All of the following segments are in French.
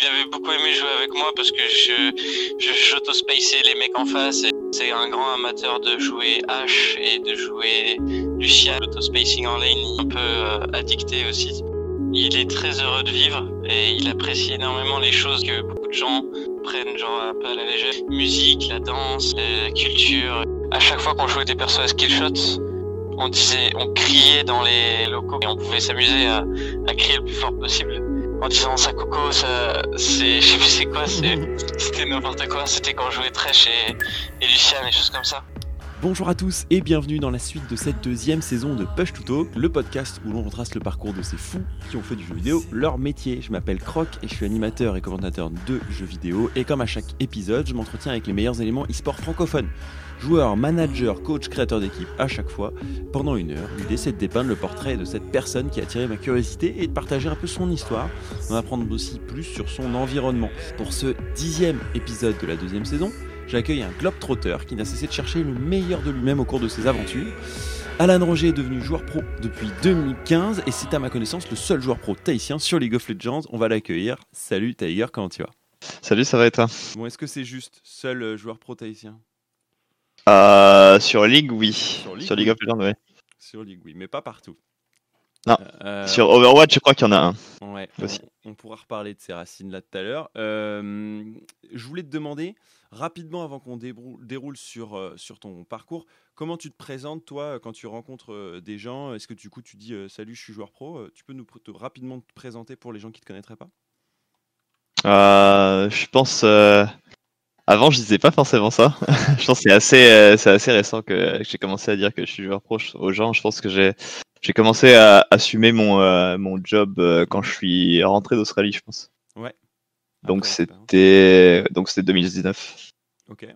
Il avait beaucoup aimé jouer avec moi parce que je, j'auto-spaceais les mecs en face. C'est un grand amateur de jouer H et de jouer Lucian. L'auto-spacing en lane, un peu euh, addicté aussi. Il est très heureux de vivre et il apprécie énormément les choses que beaucoup de gens prennent genre un peu à la légère. Musique, la danse, la culture. À chaque fois qu'on jouait des persos à skillshot, on disait, on criait dans les locaux et on pouvait s'amuser à crier le plus fort possible en disant ça coco, ça, c'est, je sais plus c'est quoi, c'était n'importe quoi, c'était quand on jouait Tresh et, et Lucian et choses comme ça. Bonjour à tous et bienvenue dans la suite de cette deuxième saison de Push to Talk, le podcast où l'on retrace le parcours de ces fous qui ont fait du jeu vidéo leur métier. Je m'appelle Croc et je suis animateur et commentateur de jeux vidéo et comme à chaque épisode, je m'entretiens avec les meilleurs éléments e-sport francophones. Joueur, manager, coach, créateur d'équipe à chaque fois, pendant une heure, l'idée c'est de dépeindre le portrait de cette personne qui a attiré ma curiosité et de partager un peu son histoire, d'en apprendre aussi plus sur son environnement. Pour ce dixième épisode de la deuxième saison, j'accueille un globe-trotter qui n'a cessé de chercher le meilleur de lui-même au cours de ses aventures. Alan Roger est devenu joueur pro depuis 2015 et c'est à ma connaissance le seul joueur pro tahitien sur League of Legends. On va l'accueillir. Salut Tiger, comment tu vas? Salut, ça va être Bon, est-ce que c'est juste seul euh, joueur pro tahitien? Euh, Sur League, oui. Sur League, Sur League of Legends, oui. Sur League, oui, mais pas partout. Non. Euh, Sur Overwatch, je crois qu'il y en a un. Ouais, Aussi. on, on pourra reparler de ces racines là tout à l'heure. Euh, je voulais te demander rapidement avant qu'on déroule, sur, euh, sur ton parcours, comment tu te présentes toi quand tu rencontres des gens? Est-ce que du coup tu dis salut, je suis joueur pro Tu peux nous te- rapidement te présenter pour les gens qui te connaîtraient pas? Je pense. Avant, je disais pas forcément ça. je pense que c'est assez, euh, c'est assez récent que j'ai commencé à dire que je suis joueur pro aux gens. Je pense que j'ai, j'ai commencé à assumer mon, euh, mon job euh, quand je suis rentré d'Australie, je pense. Ouais. Donc Après c'était, donc c'était 2019. Ok.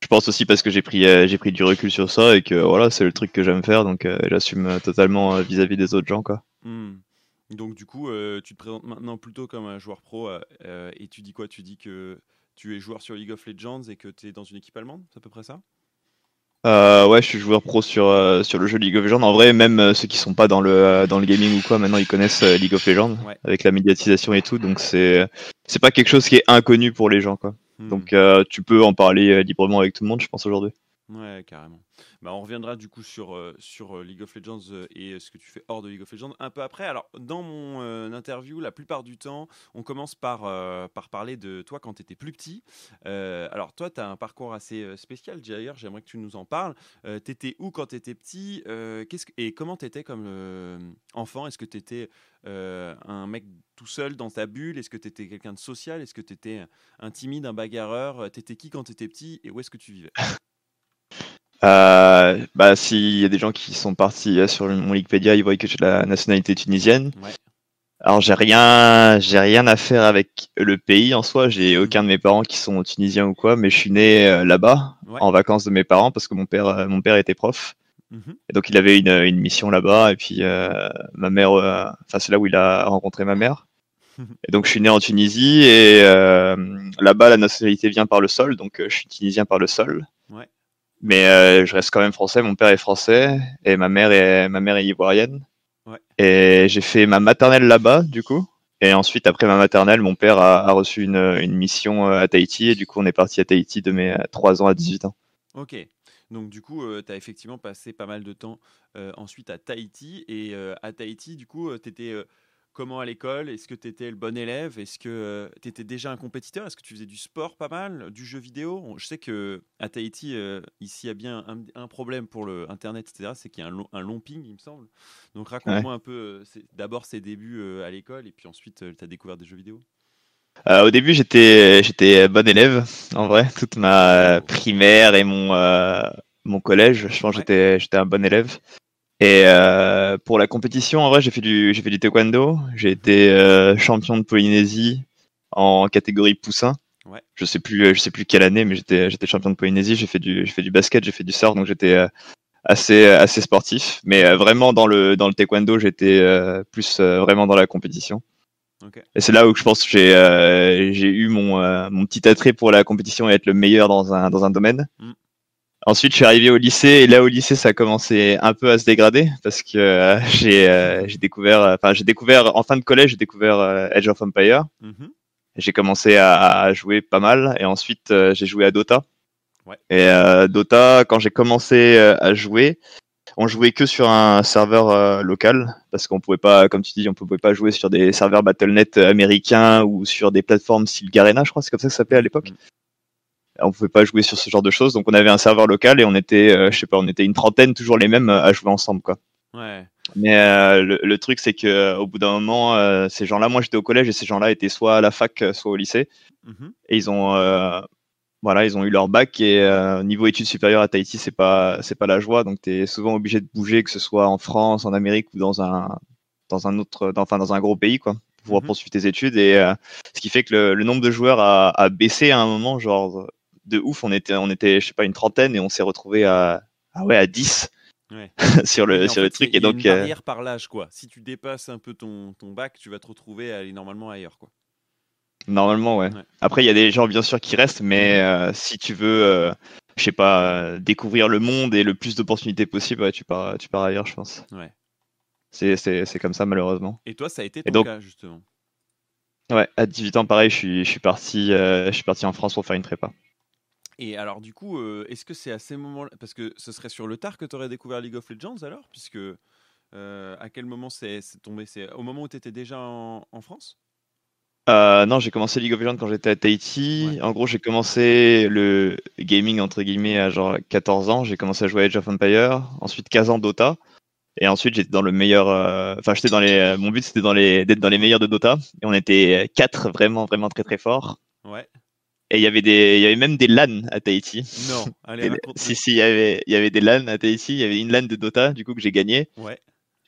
Je pense aussi parce que j'ai pris, j'ai pris du recul sur ça et que voilà, c'est le truc que j'aime faire, donc j'assume totalement vis-à-vis des autres gens, quoi. Hmm. Donc du coup, tu te présentes maintenant plutôt comme un joueur pro et tu dis quoi? Tu dis que tu es joueur sur League of Legends et que tu es dans une équipe allemande C'est à peu près ça? Euh, ouais, je suis joueur pro sur, euh, sur le jeu League of Legends. En vrai, même euh, ceux qui sont pas dans le, dans le gaming ou quoi, maintenant ils connaissent League of Legends Ouais. avec la médiatisation et tout. Donc c'est c'est pas quelque chose qui est inconnu pour les gens, quoi. Hmm. Donc tu peux en parler librement avec tout le monde, je pense aujourd'hui. Ouais, carrément. Bah, on reviendra du coup sur, euh, sur euh, League of Legends euh, et ce que tu fais hors de League of Legends un peu après. Alors, dans mon interview, la plupart du temps, on commence par, par parler de toi quand tu étais plus petit. Alors, toi, tu as un parcours assez spécial, d'ailleurs, j'aimerais que tu nous en parles. Tu étais où quand tu étais petit Et comment tu étais comme enfant? Est-ce que tu étais un mec tout seul dans ta bulle? Est-ce que tu étais quelqu'un de social? Est-ce que tu étais un timide, un bagarreur? Tu étais qui quand tu étais petit et où est-ce que tu vivais? Euh, bah s'il y a des gens qui sont partis euh, sur mon Wikipédia, ils voient que j'ai la nationalité tunisienne. Ouais. Alors j'ai rien, j'ai rien à faire avec le pays en soi. J'ai aucun de mes parents qui sont tunisiens ou quoi, mais je suis né euh, là-bas Ouais. en vacances de mes parents parce que mon père, euh, mon père était prof. Mhm. Et donc il avait une, une mission là-bas et puis euh, ma mère, enfin c'est là où il a rencontré ma mère. Et donc je suis né en Tunisie et euh, là-bas la nationalité vient par le sol, donc je suis tunisien par le sol. Mais euh, je reste quand même français. Mon père est français et ma mère est ma mère est ivoirienne. Ouais. Et j'ai fait ma maternelle là-bas du coup. Et ensuite après ma maternelle, mon père a, a reçu une, une mission euh, à Tahiti et du coup on est parti à Tahiti de mes euh, 3 ans à 18 ans. Ok. Donc du coup, tu as effectivement passé pas mal de temps euh, ensuite à Tahiti. Et euh, à Tahiti, du coup, tu étais comment à l'école Est-ce que tu étais le bon élève Est-ce que tu étais déjà un compétiteur Est-ce que tu faisais du sport pas mal Du jeu vidéo? Je sais que à Tahiti, euh, ici, il y a bien un, un problème pour le Internet, etc. C'est qu'il y a un long, un long ping, il me semble. Donc raconte-moi un peu euh, d'abord ses débuts euh, à l'école et puis ensuite, tu as découvert des jeux vidéo. Euh, au début, j'étais j'étais bon élève en vrai, toute ma euh, primaire et mon euh, mon collège. Je pense que Ouais. j'étais un bon élève. Et euh, pour la compétition, en vrai, j'ai fait du j'ai fait du taekwondo. J'ai été euh, champion de Polynésie en catégorie poussin. Ouais. Je sais plus je sais plus quelle année, mais j'étais j'étais champion de Polynésie. J'ai fait du j'ai fait du basket, j'ai fait du surf, donc j'étais euh, assez assez sportif. Mais euh, vraiment dans le dans le taekwondo, j'étais euh, plus euh, vraiment dans la compétition. Ok. Et c'est là où je pense que j'ai euh, j'ai eu mon, euh, mon petit attrait pour la compétition et être le meilleur dans un, dans un domaine. Mm. Ensuite, je suis arrivé au lycée et là au lycée, ça a commencé un peu à se dégrader parce que euh, j'ai euh, j'ai découvert, enfin j'ai découvert en fin de collège, j'ai découvert euh, Age of Empire Mhm. j'ai commencé à, à, jouer pas mal et ensuite j'ai joué à Dota. Ouais. Et Dota, quand j'ai commencé à jouer, on jouait que sur un serveur euh, local parce qu'on pouvait pas, comme tu dis, on pouvait pas jouer sur des serveurs Battle.net américains ou sur des plateformes style Garena, je crois, c'est comme ça que ça s'appelait à l'époque. Mm. On pouvait pas jouer sur ce genre de choses, donc on avait un serveur local et on était, euh, je sais pas, on était une trentaine, toujours les mêmes à jouer ensemble, quoi. Ouais. Mais euh, le, truc, c'est que au bout d'un moment, ces gens-là, moi j'étais au collège et ces gens-là étaient soit à la fac, soit au lycée, mm-hmm. et ils ont voilà, ils ont eu leur bac et euh, niveau études supérieures à Tahiti, c'est pas c'est pas la joie. Donc tu es souvent obligé de bouger, que ce soit en France, en Amérique ou dans un dans un autre, dans, enfin dans un gros pays quoi, pour pouvoir mhm. poursuivre tes études. Et euh, ce qui fait que le, nombre de joueurs a, a, baissé à un moment, genre de ouf. On était on était je sais pas une trentaine et on s'est retrouvé à ah ouais à 10 ouais. sur le sur le truc. Et donc une euh, barrière par l'âge quoi. Si tu dépasses un peu ton ton bac, tu vas te retrouver à aller normalement ailleurs quoi. Normalement, ouais. Après, il y a des gens bien sûr qui restent, mais euh, si tu veux, euh, je sais pas, euh, découvrir le monde et le plus d'opportunités possible, tu pars, tu pars ailleurs, je pense. Ouais. C'est comme ça, malheureusement. Et toi, ça a été ton cas, justement? Ouais, à 18 ans, pareil, je suis, je suis, parti, je suis parti en France pour faire une prépa. Et alors, du coup, est-ce que c'est à ces moments-là Parce que ce serait sur le tard que tu aurais découvert League of Legends alors? Puisque à quel moment c'est tombé? C'est au moment où tu étais déjà en France? Euh, non, j'ai commencé League of Legends quand j'étais à Tahiti. En gros, j'ai commencé le gaming entre guillemets à genre 14 ans. J'ai commencé à jouer à Age of Empire, ensuite 15 ans Dota, et ensuite j'étais dans le meilleur. Euh, enfin, j'étais dans les. Mon but c'était dans les d'être dans les meilleurs de Dota, et on était quatre vraiment vraiment très très forts. Ouais. Et il y avait des, il y avait même des LAN à Tahiti. Non, allez, Si si, il y avait, il y avait des LAN à Tahiti. Il y avait une LAN de Dota, du coup que j'ai gagné. Ouais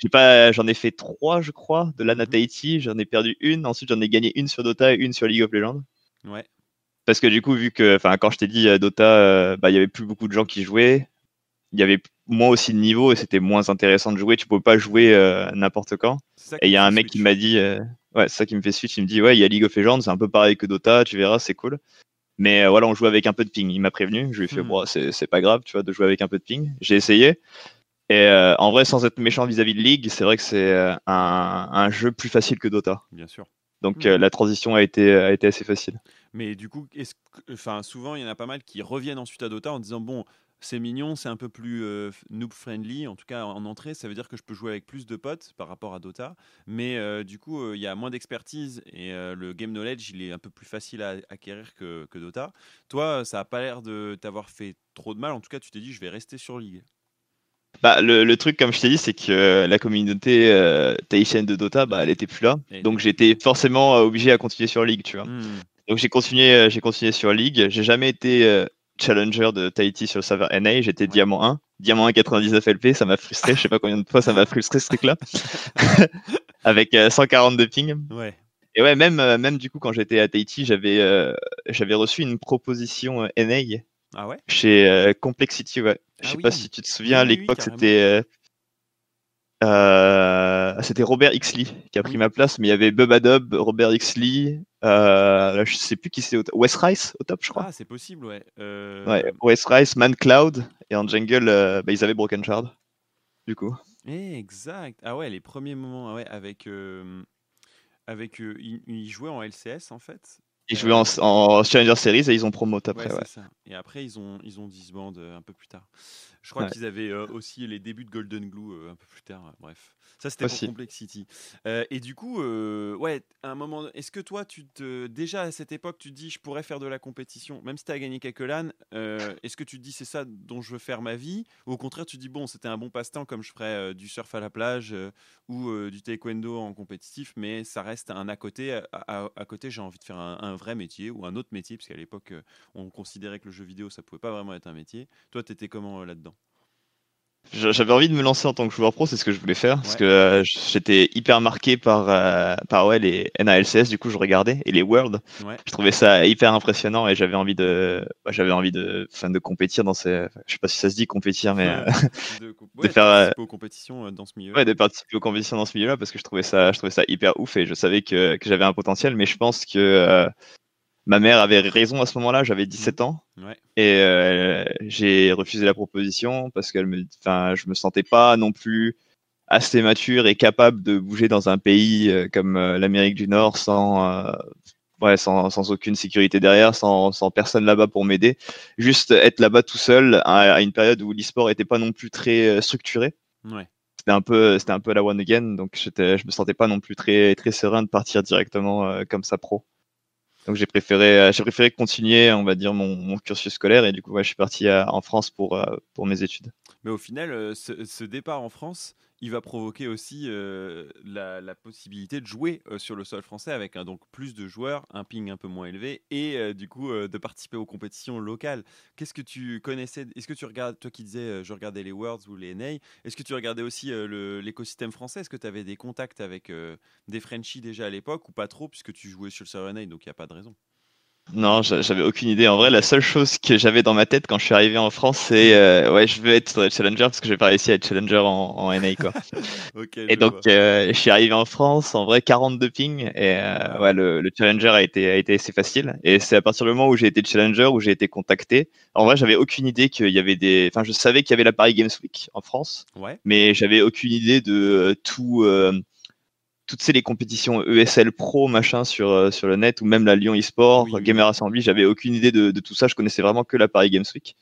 pas, j'en ai fait trois, je crois, de LAN à Tahiti. J'en ai perdu une. Ensuite, j'en ai gagné une sur Dota et une sur League of Legends. Ouais. Parce que du coup, vu que, enfin, quand je t'ai dit euh, Dota, euh, bah, il y avait plus beaucoup de gens qui jouaient. Il y avait moins aussi de niveau et c'était moins intéressant de jouer. Tu pouvais pas jouer euh, n'importe quand. Et il y a un mec qui m'a dit, ouais, c'est ça qui me fait switch. Il me dit, ouais, il y a League of Legends, c'est un peu pareil que Dota. Tu verras, c'est cool. Mais voilà, on joue avec un peu de ping. Il m'a prévenu. Je lui ai fait, hmm. c'est pas grave, tu vois, de jouer avec un peu de ping. J'ai essayé. Et euh, en vrai, sans être méchant vis-à-vis de League, c'est vrai que c'est euh, un, un, jeu plus facile que Dota. Bien sûr. Donc euh, la transition a été, a été assez facile. Mais du coup, est enfin, souvent, il y en a pas mal qui reviennent ensuite à Dota en disant bon, c'est mignon, c'est un peu plus noob friendly, en tout cas en entrée, ça veut dire que je peux jouer avec plus de potes par rapport à Dota, mais du coup il y a moins d'expertise et le game knowledge il est un peu plus facile à acquérir que, que Dota. Toi, ça a pas l'air de t'avoir fait trop de mal, en tout cas tu t'es dit je vais rester sur League. Bah, le, le, truc, comme je t'ai dit, c'est que euh, la communauté euh, tahitienne de Dota, bah, elle était plus là. donc j'étais forcément euh, obligé à continuer sur League, tu vois. Hmm. Donc j'ai continué, j'ai continué sur League. J'ai jamais été challenger de Tahiti sur le serveur NA. J'étais diamant 1, diamant 1 99 LP. Ça m'a frustré. je sais pas combien de fois ça m'a frustré ce truc-là. Avec 140 de ping. Ouais. Et ouais, même, même du coup, quand j'étais à Tahiti, j'avais, j'avais reçu une proposition NA. Ah ouais? Chez Complexity, ouais. Je ah sais pas si tu te souviens, à l'époque, c'était. Euh, euh, c'était Robert Xley qui a pris ma place, mais il y avait Bubba Dub, Robert Xley, euh, je sais plus qui c'est, West Rice au top, je crois. Ah, c'est possible, ouais. Euh... Ouais, West Rice, Man Cloud, et en jungle, euh, bah, ils avaient Broken Shard, du coup. exact. Ah ouais, les premiers moments, ah ouais, avec, avec, ils jouaient en LCS en fait. Ils jouaient en, en, Challenger Series et ils ont promote après. Ouais, Ça. Et après, ils ont, ils ont disband un peu plus tard. Je crois qu'ils avaient aussi les débuts de Golden Glue un peu plus tard. Bref. Ça, c'était pour Complexity. Euh, et du coup, euh, ouais, à un moment, est-ce que toi, tu te, déjà à cette époque, tu te dis, je pourrais faire de la compétition, même si tu as gagné quelques LAN, euh, est-ce que tu te dis, c'est ça dont je veux faire ma vie? Ou au contraire, tu te dis, bon, c'était un bon passe-temps, comme je ferais du surf à la plage ou du taekwondo en compétitif, mais ça reste un à côté. À, côté, j'ai envie de faire un, un, vrai métier ou un autre métier, parce qu'à l'époque, on considérait que le jeu vidéo, ça pouvait pas vraiment être un métier. Toi, tu étais comment là-dedans? J'avais envie de me lancer en tant que joueur pro, c'est ce que je voulais faire, parce que euh, j'étais hyper marqué par, euh, par ouais, les NALCS, du coup je regardais, et les Worlds. Je trouvais ça hyper impressionnant et j'avais envie de, bah, j'avais envie de, enfin, de compétir dans ces, je sais pas si ça se dit compétir, mais de, de, faire participer aux compétitions dans ce milieu. Ouais, de participer aux compétitions dans ce milieu-là, parce que je trouvais ça, je trouvais ça hyper ouf et je savais que, que j'avais un potentiel, mais je pense que ma mère avait raison à ce moment-là, j'avais 17 ans. Et euh, j'ai refusé la proposition parce qu'elle me, enfin, je me sentais pas non plus assez mature et capable de bouger dans un pays euh, comme euh, l'Amérique du Nord sans, ouais, sans, sans aucune sécurité derrière, sans, sans personne là-bas pour m'aider. Juste être là-bas tout seul à, une période où l'e-sport était pas non plus très structuré. Ouais. C'était un peu, c'était un peu la one again, donc je me sentais pas non plus très, très serein de partir directement euh, comme ça pro. Donc j'ai préféré, euh, j'ai préféré continuer, on va dire, mon, cursus scolaire et du coup, ouais, je suis parti en France pour, pour mes études. Mais au final, ce, ce départ en France, il va provoquer aussi euh, la, possibilité de jouer euh, sur le sol français avec un, donc plus de joueurs, un ping un peu moins élevé et euh, du coup de participer aux compétitions locales. Qu'est-ce que tu connaissais Est-ce que tu regardes, toi qui disais je regardais les Worlds ou les NA, est-ce que tu regardais aussi l'écosystème français? Est-ce que tu avais des contacts avec des Frenchies déjà à l'époque ou pas trop puisque tu jouais sur le serveur NA donc il n'y a pas de raison? Non, j'avais aucune idée. En vrai, la seule chose que j'avais dans ma tête quand je suis arrivé en France, c'est euh, ouais, je veux être challenger parce que j'ai pas réussi à être challenger en, en NA quoi. et donc, euh, je suis arrivé en France, en vrai, 42 ping et euh, ouais, le, le, challenger a été a été assez facile. Et c'est à partir du moment où j'ai été challenger où j'ai été contacté. En vrai, j'avais aucune idée qu'il y avait des. Enfin, je savais qu'il y avait la Paris Games Week en France, ouais. mais j'avais aucune idée de tout toutes ces les compétitions ESL Pro machin sur euh, sur le net ou même la Lyon eSport, Gamer Assembly, j'avais aucune idée de, tout ça. Je connaissais vraiment que la Paris Games Week.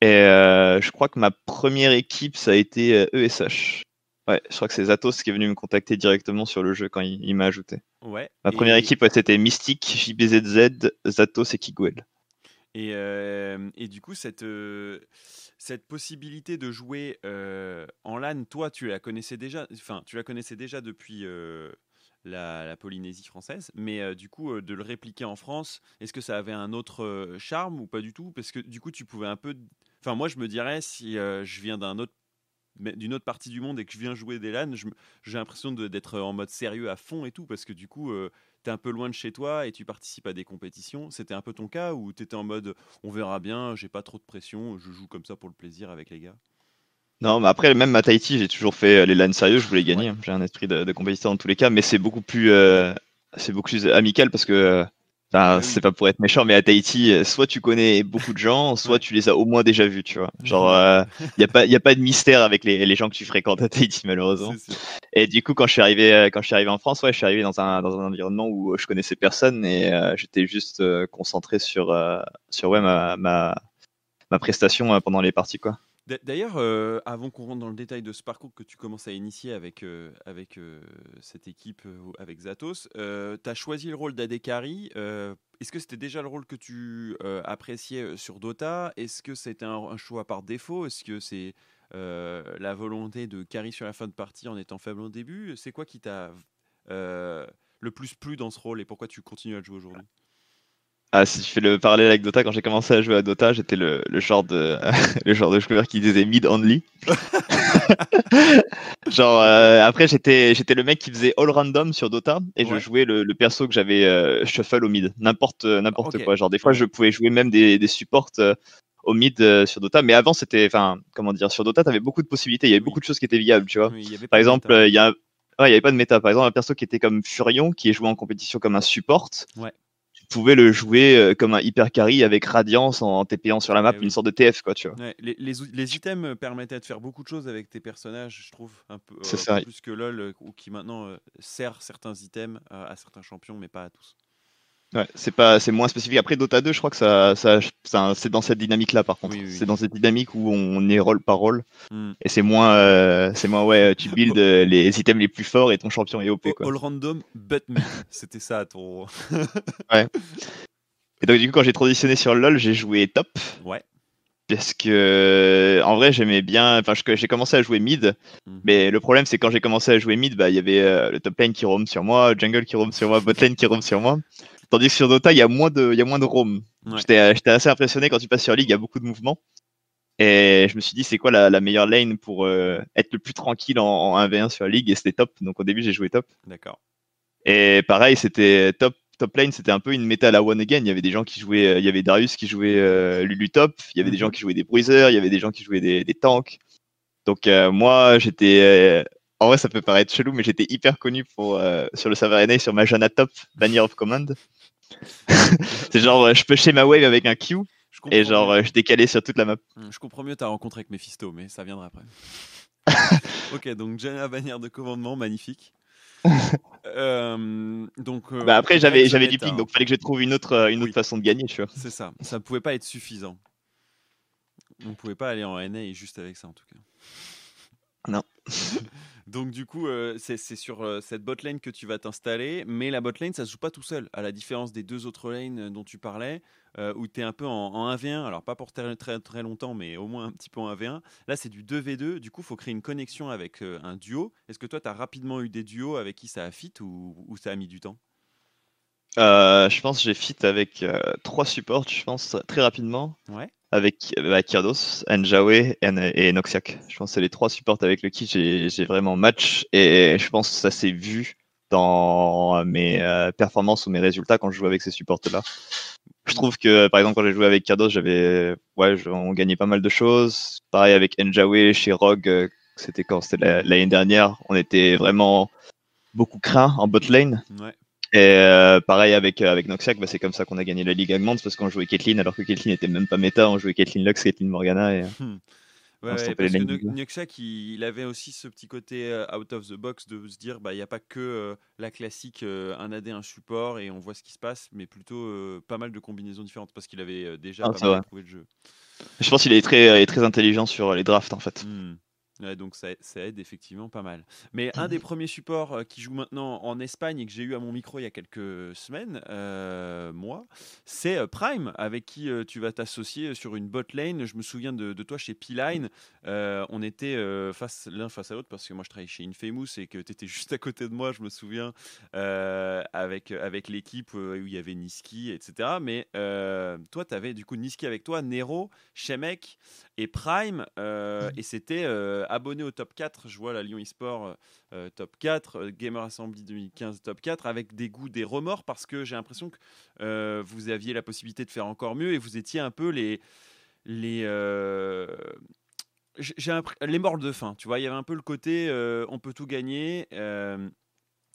Et euh, je crois que ma première équipe ça a été ESH. Euh, e ouais, je crois que c'est Zatos qui est venu me contacter directement sur le jeu quand il, m'a ajouté. Ouais. Ma première équipe c'était Mystic, JBZZ, Zatos et Kiguel. Et, et du coup cette cette possibilité de jouer euh, en LAN, toi, tu la connaissais déjà, enfin, tu la connaissais déjà depuis euh, la, Polynésie française, mais euh, du coup, de le répliquer en France, est-ce que ça avait un autre charme ou pas du tout? Parce que du coup, tu pouvais un peu. Enfin, moi, je me dirais, si je viens autre d'une autre partie du monde et que je viens jouer des LAN, j'ai l'impression d'être en mode sérieux à fond et tout, parce que du coup, tu es un peu loin de chez toi et tu participes à des compétitions. C'était un peu ton cas ou tu étais en mode on verra bien, j'ai pas trop de pression, je joue comme ça pour le plaisir avec les gars? Non, mais après, même à Tahiti, j'ai toujours fait euh, les LAN sérieux, je voulais gagner. J'ai un esprit de, de, compétiteur dans tous les cas, mais c'est beaucoup plus, euh, c'est beaucoup plus amical parce que euh, Enfin, c'est pas pour être méchant, mais à Tahiti, euh, soit tu connais beaucoup de gens, soit tu les as au moins déjà vus, tu vois. Genre, il euh, y a pas, y a pas de mystère avec les, les gens que tu fréquentes à Tahiti, malheureusement. Et du coup, quand je suis arrivé, euh, quand je suis arrivé en France, ouais, je suis arrivé dans un, dans un environnement où je connaissais personne et j'étais juste concentré sur, sur ouais, ma, ma, ma prestation pendant les parties, quoi. D'ailleurs, euh, avant qu'on rentre dans le détail de ce parcours que tu commences à initier avec, euh, avec euh, cette équipe, avec Zatos, tu as choisi le rôle d'Adekari. Est-ce que c'était déjà le rôle que tu appréciais sur Dota? Est-ce que c'était un, choix par défaut? Est-ce que c'est la volonté de carry sur la fin de partie en étant faible au début? C'est quoi qui t'a le plus plu dans ce rôle et pourquoi tu continues à le jouer aujourd'hui? Ah, si tu fais le parallèle avec Dota, quand j'ai commencé à jouer à Dota, j'étais le, le genre de le genre de joueur qui disait mid only. genre euh, après j'étais j'étais le mec qui faisait all random sur Dota et je jouais le, le, perso que j'avais euh, shuffle au mid, n'importe n'importe quoi. Genre des fois je pouvais jouer même des, des supports euh, au mid sur Dota, mais avant c'était enfin comment dire sur Dota t'avais beaucoup de possibilités, il y avait beaucoup de choses qui étaient viables, tu vois. Par exemple, il y a Ouais, il n'y avait pas de méta. Par exemple, un perso qui était comme Furion, qui est joué en compétition comme un support. Ouais pouvais le jouer euh, comme un hyper carry avec Radiance en TPant sur la map, une sorte de TF quoi, tu vois. les, les, items permettaient de faire beaucoup de choses avec tes personnages, je trouve, un peu euh, plus que LoL euh, ou qui maintenant sert certains items à certains champions, mais pas à tous. Ouais, c'est pas, c'est moins spécifique. Après Dota 2, je crois que ça, ça, c'est dans cette dynamique-là par contre. C'est dans cette dynamique où on est rôle par rôle, hmm. et c'est moins, euh, c'est moins ouais, tu builds euh, les items les plus forts et ton champion est OP quoi. All random, but me. C'était ça ton. ouais. Et donc du coup quand j'ai transitionné sur LoL, j'ai joué top. Ouais. Parce que en vrai j'aimais bien, enfin j'ai commencé à jouer mid, hmm. mais le problème c'est quand j'ai commencé à jouer mid, bah il y avait euh, le top lane qui roam sur moi, jungle qui roam sur moi, bot lane qui roam sur moi. Tandis que sur Dota, il y a moins de, il y a moins de roam. J'étais, j'étais assez impressionné quand tu passes sur League, il y a beaucoup de mouvements. Et je me suis dit, c'est quoi la, la, meilleure lane pour euh, être le plus tranquille en, en 1v1 sur League? Et c'était top. Donc au début, j'ai joué top. D'accord. Et pareil, c'était top. Top lane, c'était un peu une méta à la one again. Il y avait des gens qui jouaient, euh, il y avait Darius qui jouait euh, Lulu top. Il y avait des gens mhm. qui jouaient des bruisers. Il y avait des gens qui jouaient des, des tanks. Donc moi, j'étais en vrai, ça peut paraître chelou, mais j'étais hyper connu pour sur le serveur NA sur ma Jana Top, Banner of Command. C'est genre, euh, je pushais ma wave avec un Q. Et genre, euh, je décalais sur toute la map. Hmm, je comprends mieux ta rencontre avec Mephisto, mais ça viendra après. ok, donc Jenna bannière de commandement, magnifique. Euh, donc, euh, Bah après, j'avais j'avais du ping, un- donc fallait que je trouve une autre, une Oui. autre façon de gagner, tu vois. C'est ça. Ça pouvait pas être suffisant. On pouvait pas aller en NA juste avec ça en tout cas. Non. Donc du coup, euh, c'est sur euh, cette botlane que tu vas t'installer, mais la botlane, ça se joue pas tout seul, à la différence des deux autres lanes euh, dont tu parlais, où tu es un peu en, en 1v1, alors pas pour très, très, très longtemps, mais au moins un petit peu en 1v1. Là, c'est du 2v2, du coup, il faut créer une connexion avec un duo. Est-ce que toi, tu as rapidement eu des duos avec qui ça a fit ou ça a mis du temps? Euh, je pense que j'ai fit avec euh, trois supports, je pense, très rapidement. Ouais. Avec euh, Kyrdos, Njawe et, et Noxiac. Je pense que c'est les trois supports avec lesquels j'ai j'ai vraiment match. Et je pense que ça s'est vu dans mes euh, performances ou mes résultats quand je joue avec ces supports-là. Je trouve que, par exemple, quand j'ai joué avec Kyrdos, j'avais, ouais, on gagnait pas mal de choses. Pareil avec Njawe chez Rogue, euh, c'était quand c'était la- l'année dernière, on était vraiment beaucoup craint en bot lane. Ouais. Et euh, pareil avec, euh, avec Noxiac, bah, c'est comme ça qu'on a gagné la Ligue Agmans parce qu'on jouait Caitlyn alors que Caitlyn était même pas méta, on jouait Caitlyn Lux, Caitlyn Morgana. Et... Ouais, On se ouais, les parce que Nuxak, il, il avait aussi ce petit côté euh, out of the box de se dire, bah, il n'y a pas que euh, la classique euh, un AD, un support et on voit ce qui se passe, mais plutôt euh, pas mal de combinaisons différentes parce qu'il avait euh, déjà Ah, pas mal éprouvé le jeu. Je pense qu'il est très, très intelligent sur les drafts en fait. Hmm. Ouais, donc ça, ça aide effectivement pas mal. Mais un des premiers supports euh, qui joue maintenant en Espagne et que j'ai eu à mon micro il y a quelques semaines, euh, moi, c'est euh, Prime, avec qui euh, tu vas t'associer sur une bot lane. Je me souviens de, de toi chez P-Line. Euh, on était euh, face l'un face à l'autre parce que moi je travaillais chez Infamous et que tu étais juste à côté de moi, je me souviens, avec, avec l'équipe où il y avait Niski, etc. Mais toi, tu avais du coup Niski avec toi, Nero, Shemek et Prime, euh, et c'était abonné au top 4. Je vois la Lyon eSport euh, top 4, euh, Gamer Assembly 2015 top 4, avec des goûts, des remords, parce que j'ai l'impression que euh, vous aviez la possibilité de faire encore mieux et vous étiez un peu les. les euh, j'ai- les morts de faim, tu vois, il y avait un peu le côté euh, on peut tout gagner, euh,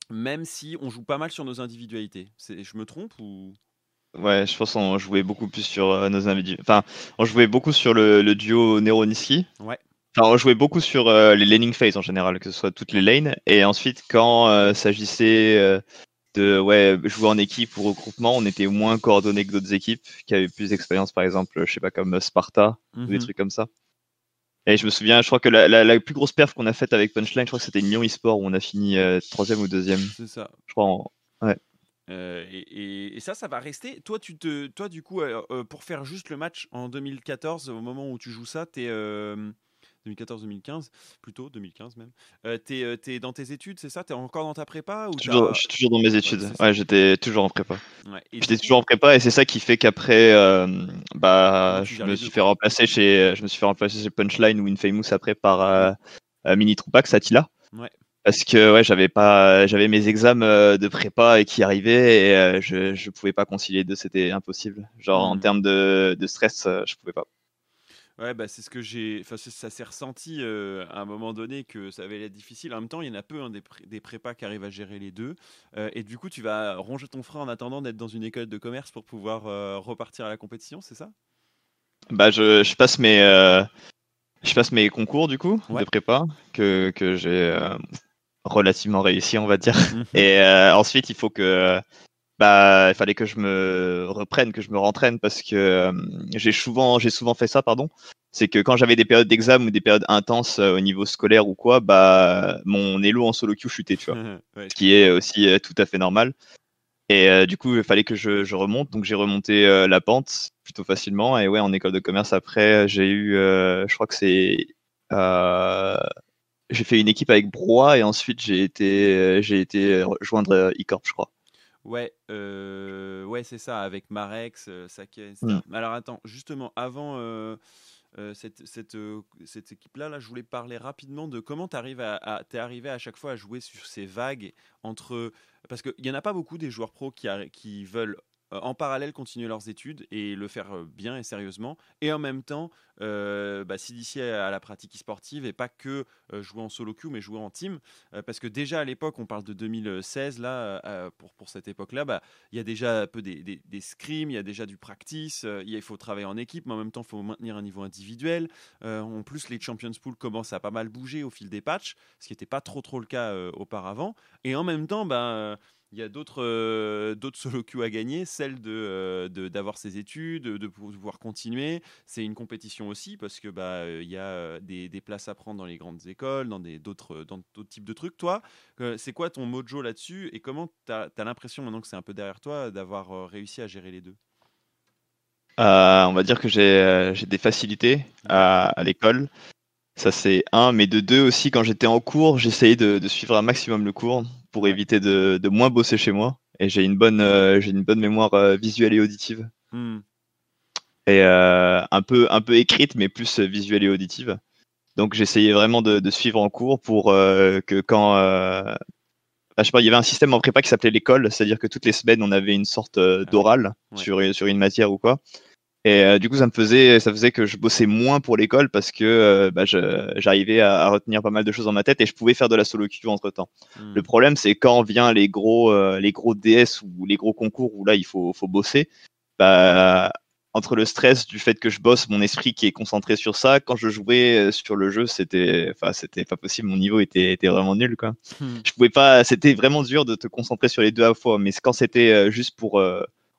même si on joue pas mal sur nos individualités. Je me trompe ou? Ouais, je pense qu'on jouait beaucoup plus sur euh, nos individus. Enfin, on jouait beaucoup sur le, le duo Nero-Niski. Ouais. Enfin, on jouait beaucoup sur euh, les laning phase en général, que ce soit toutes les lanes. Et ensuite, quand euh, s'agissait euh, de ouais, jouer en équipe ou regroupement, on était moins coordonnés que d'autres équipes qui avaient plus d'expérience, par exemple, je sais pas, comme Sparta ou des Mhm. trucs comme ça. Et je me souviens, je crois que la, la- la plus grosse perf qu'on a faite avec Punchline, je crois que c'était Lyon eSport où on a fini euh, troisième ou deuxième. C'est ça. Je crois en- Euh, et, et- et ça, ça va rester. Toi, tu te, toi du coup, euh, euh, pour faire juste le match en 2014, au moment où tu joues ça, t'es euh, 2014-2015, plutôt 2015 même. Euh, t'es, euh, t'es dans tes études, c'est ça? T'es encore dans ta prépa ou toujours, je suis toujours dans mes études. Ouais, j'étais toujours en prépa. Ouais, J'étais toujours en prépa et c'est ça qui fait qu'après, euh, bah, tu je me suis fait remplacer chez, je me suis fait remplacer chez Punchline ou Infamous après par euh, euh, Mini Troupax Attila. Ouais. Parce que ouais, j'avais pas, j'avais mes examens euh, de prépa et qui arrivaient et euh, je, je pouvais pas concilier les deux, c'était impossible. Genre en Mhm. termes de, de stress, euh, je pouvais pas. Ouais, bah, c'est ce que j'ai. Enfin, ça s'est ressenti euh, à un moment donné que ça avait l'air difficile. En même temps, il y en a peu hein, des, pré- des prépas qui arrivent à gérer les deux. Euh, et du coup, tu vas ronger ton frein en attendant d'être dans une école de commerce pour pouvoir euh, repartir à la compétition, c'est ça? Bah, je, je passe mes, je passe mes concours du coup Ouais. de prépa que, que j'ai relativement réussi, on va dire. Mhm. Et ensuite, il faut que, bah, il fallait que je me reprenne, que je me rentraîne parce que euh, j'ai souvent, j'ai souvent fait ça, pardon. C'est que quand j'avais des périodes d'examen ou des périodes intenses euh, au niveau scolaire ou quoi, bah, mon elo en solo queue chutait, tu vois Ouais, ce qui est aussi euh, tout à fait normal. Et euh, du coup, il fallait que je, je remonte, donc j'ai remonté euh, la pente plutôt facilement. Et ouais, en école de commerce, après, j'ai eu, euh, je crois que c'est, euh, j'ai fait une équipe avec Broie et ensuite j'ai été, j'ai été rejoindre E-Corp, je crois. Ouais, euh, ouais, c'est ça, avec Marex, euh, Sake, etc. Mm. Mais alors attends, justement, avant euh, euh, cette, cette, cette équipe-là, là, je voulais parler rapidement de comment tu arrives à, à- t'es arrivé à chaque fois à jouer sur ces vagues entre... Parce qu'il n'y en a pas beaucoup des joueurs pros qui, qui veulent en parallèle continuer leurs études et le faire euh, bien et sérieusement, et en même temps euh, bah, à la pratique sportive et pas que jouer en solo queue, mais jouer en team. parce que déjà à l'époque, on parle de 2016, là, pour, pour cette époque-là, bah, il y a déjà un peu des, des, scrims, il y a déjà du practice, il faut travailler en équipe, mais en même temps, il faut maintenir un niveau individuel. en plus, les Champions Pool commencent à pas mal bouger au fil des patchs, ce qui n'était pas trop trop le cas auparavant. Et en même temps, bah, il y a d'autres euh, d'autres solo queues à gagner, celle de d'avoir ses études, de pouvoir continuer. C'est une compétition aussi parce que bah il y a des, des, places à prendre dans les grandes écoles, dans des d'autres dans d'autres types de trucs. Toi, c'est quoi ton mojo là-dessus et comment tu as, l'impression maintenant que c'est un peu derrière toi d'avoir réussi à gérer les deux? Euh, On va dire que j'ai des facilités à, à l'école. Ça c'est un, mais de deux aussi, quand j'étais en cours, j'essayais de, de, suivre un maximum le cours pour éviter de, de moins bosser chez moi. Et j'ai une bonne, euh, j'ai une bonne mémoire euh, visuelle et auditive. Hmm. Et euh, un peu, un peu écrite, mais plus visuelle et auditive. Donc j'essayais vraiment de, de, suivre en cours pour que quand, bah, je sais pas, il y avait un système en prépa qui s'appelait l'école, c'est-à-dire que toutes les semaines on avait une sorte ah d'oral sur, sur une matière ou quoi. Et euh, du coup, ça me faisait, ça faisait que je bossais moins pour l'école parce que euh, bah, j'arrivais à, retenir pas mal de choses dans ma tête et je pouvais faire de la solo queue entre temps. Hmm. Le problème, c'est quand vient les gros, euh, les gros DS ou les gros concours où là il faut, faut bosser. Bah, entre le stress du fait que je bosse, mon esprit qui est concentré sur ça, quand je jouais sur le jeu, c'était, enfin, c'était pas possible. Mon niveau était, était vraiment nul, quoi. Hmm. Je pouvais pas. C'était vraiment dur de te concentrer sur les deux à la fois. Mais quand c'était juste pour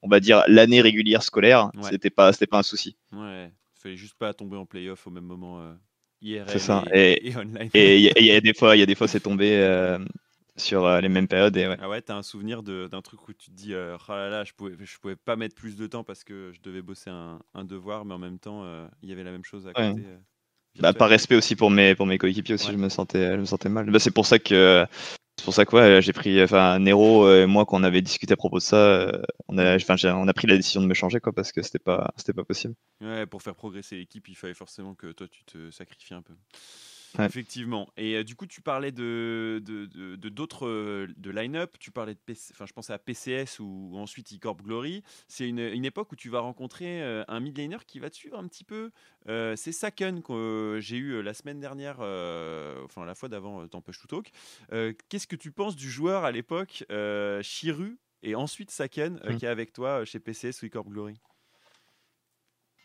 on va dire l'année régulière scolaire, c'était pas c'était pas un souci. Ouais, fallait juste pas tomber en playoff au même moment euh, C'est ça. Et, online. Et il y, a des fois, il y a des fois c'est tombé euh, sur euh, les mêmes périodes. Et ouais. Ah ouais, t'as un souvenir d'un truc où tu te dis, oh là là, je pouvais, je pouvais pas mettre plus de temps parce que je devais bosser un, un devoir, mais en même temps, il y avait la même chose à côté. Bah, par respect aussi pour mes pour mes coéquipiers aussi, je me sentais je me sentais mal. Bah, c'est pour ça que c'est pour ça que j'ai pris, enfin Nero et moi quand on avait discuté à propos de ça, euh, on a, on a pris la décision de me changer quoi parce que c'était pas, c'était pas possible. Ouais, pour faire progresser l'équipe, il fallait forcément que toi tu te sacrifies un peu. Effectivement. Et euh, du coup, tu parlais de d'autres de, euh, de, line-up. Tu parlais de enfin, je pensais à PCS ou, ensuite e-Corp Glory. C'est une, une, époque où tu vas rencontrer euh, un mid laner qui va te suivre un petit peu. c'est Saken que j'ai eu la semaine dernière, enfin la fois d'avant dans Push to Talk. Qu'est-ce que tu penses du joueur à l'époque, Chiru, et ensuite Saken, mmh. qui est avec toi chez PCS ou e-Corp Glory?